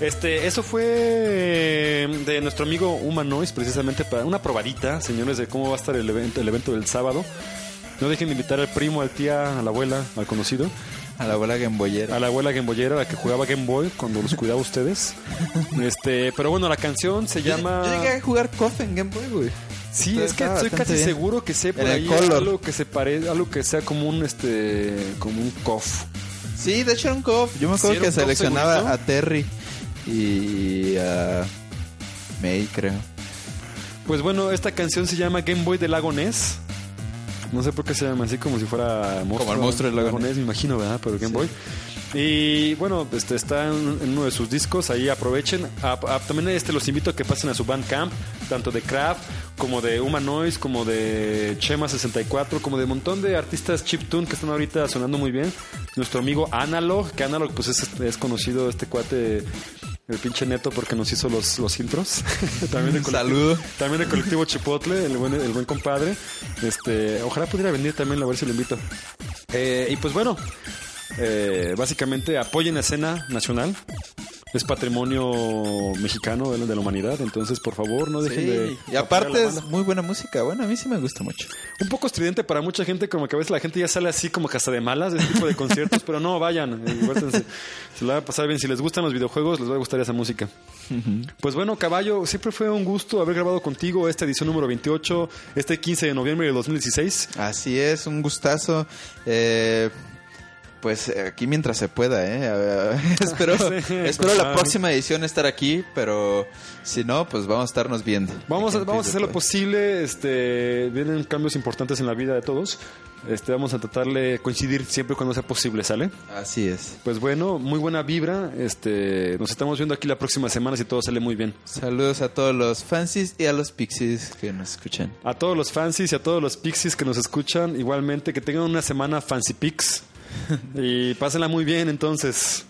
B: Este, eso fue eh, de nuestro amigo Humanois, precisamente para una probadita, señores, de cómo va a estar el evento, el evento del sábado. No dejen de invitar al primo, al tía, a la abuela, al conocido,
C: A la abuela gameboyera.
B: a la abuela gameboyera, la que jugaba Game Boy cuando los cuidaba ustedes. Este, pero bueno, la canción se llama.
C: Yo llegué a jugar KOF en Game Boy, güey.
B: Sí, es que estoy casi
C: bien.
B: seguro que sé por
C: En
B: ahí algo que se pare, algo que sea como un este, como un cof.
C: Sí, de hecho era un KOF. Yo me acuerdo que
B: KOF
C: seleccionaba
B: segurito.
C: a Terry y a May, creo.
B: Pues bueno, esta canción se llama Game Boy del Lago Ness. No sé por qué se llama así, como si fuera monstruo,
C: el monstruo del lago
B: Ness, me imagino, ¿verdad? Pero Game Boy. Y bueno, este está en, en uno de sus discos, ahí aprovechen. A- a- también este los invito a que pasen a su Bandcamp, tanto de Kraft, como de Humanoids, como de Chema64, como de un montón de artistas chiptune que están ahorita sonando muy bien. Nuestro amigo Analog, que Analog pues es, es conocido este cuate, el pinche neto, porque nos hizo los, los intros. también de
C: saludo.
B: También el colectivo Chipotle, el buen, el buen compadre. Este, ojalá pudiera venir también, a ver si lo invito. Eh, y pues bueno, eh, básicamente apoyen la escena nacional. Es patrimonio mexicano de la, de la humanidad, entonces por favor no dejen de...
C: Y aparte es muy buena música. Bueno, a mí sí me gusta mucho.
B: Un poco estridente para mucha gente, como que a veces la gente ya sale así como hasta de malas de este tipo de conciertos, pero no, vayan, eh, diviértanse. se la va a pasar bien. Si les gustan los videojuegos, les va a gustar esa música. Pues bueno, Caballo, siempre fue un gusto haber grabado contigo esta edición número 28, este 15 de noviembre de 2016.
C: Así es, un gustazo. Eh, pues eh, aquí mientras se pueda, ¿eh? Espero
B: Sí,
C: espero la próxima edición estar aquí, pero si no, pues vamos a estarnos viendo.
B: Vamos a, vamos a hacer lo posible, este, vienen cambios importantes en la vida de todos. Este, vamos a tratar de coincidir siempre cuando sea posible, ¿sale?
C: Así es.
B: Pues bueno, muy buena vibra. Este, nos estamos viendo aquí la próxima semana si todo sale muy bien.
C: Saludos a todos los fancies y a los pixies que nos escuchan.
B: A todos los fancies y a todos los pixies que nos escuchan, igualmente que tengan una semana fancy pix y pásenla muy bien entonces.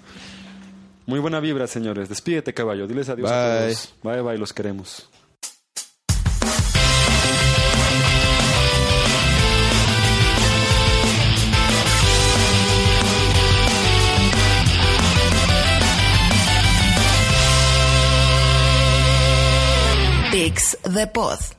B: Muy buena vibra, señores. Despídete, caballo. Diles adiós a
C: Bye.
B: todos. Bye, bye, los queremos.
A: Pix the Pod.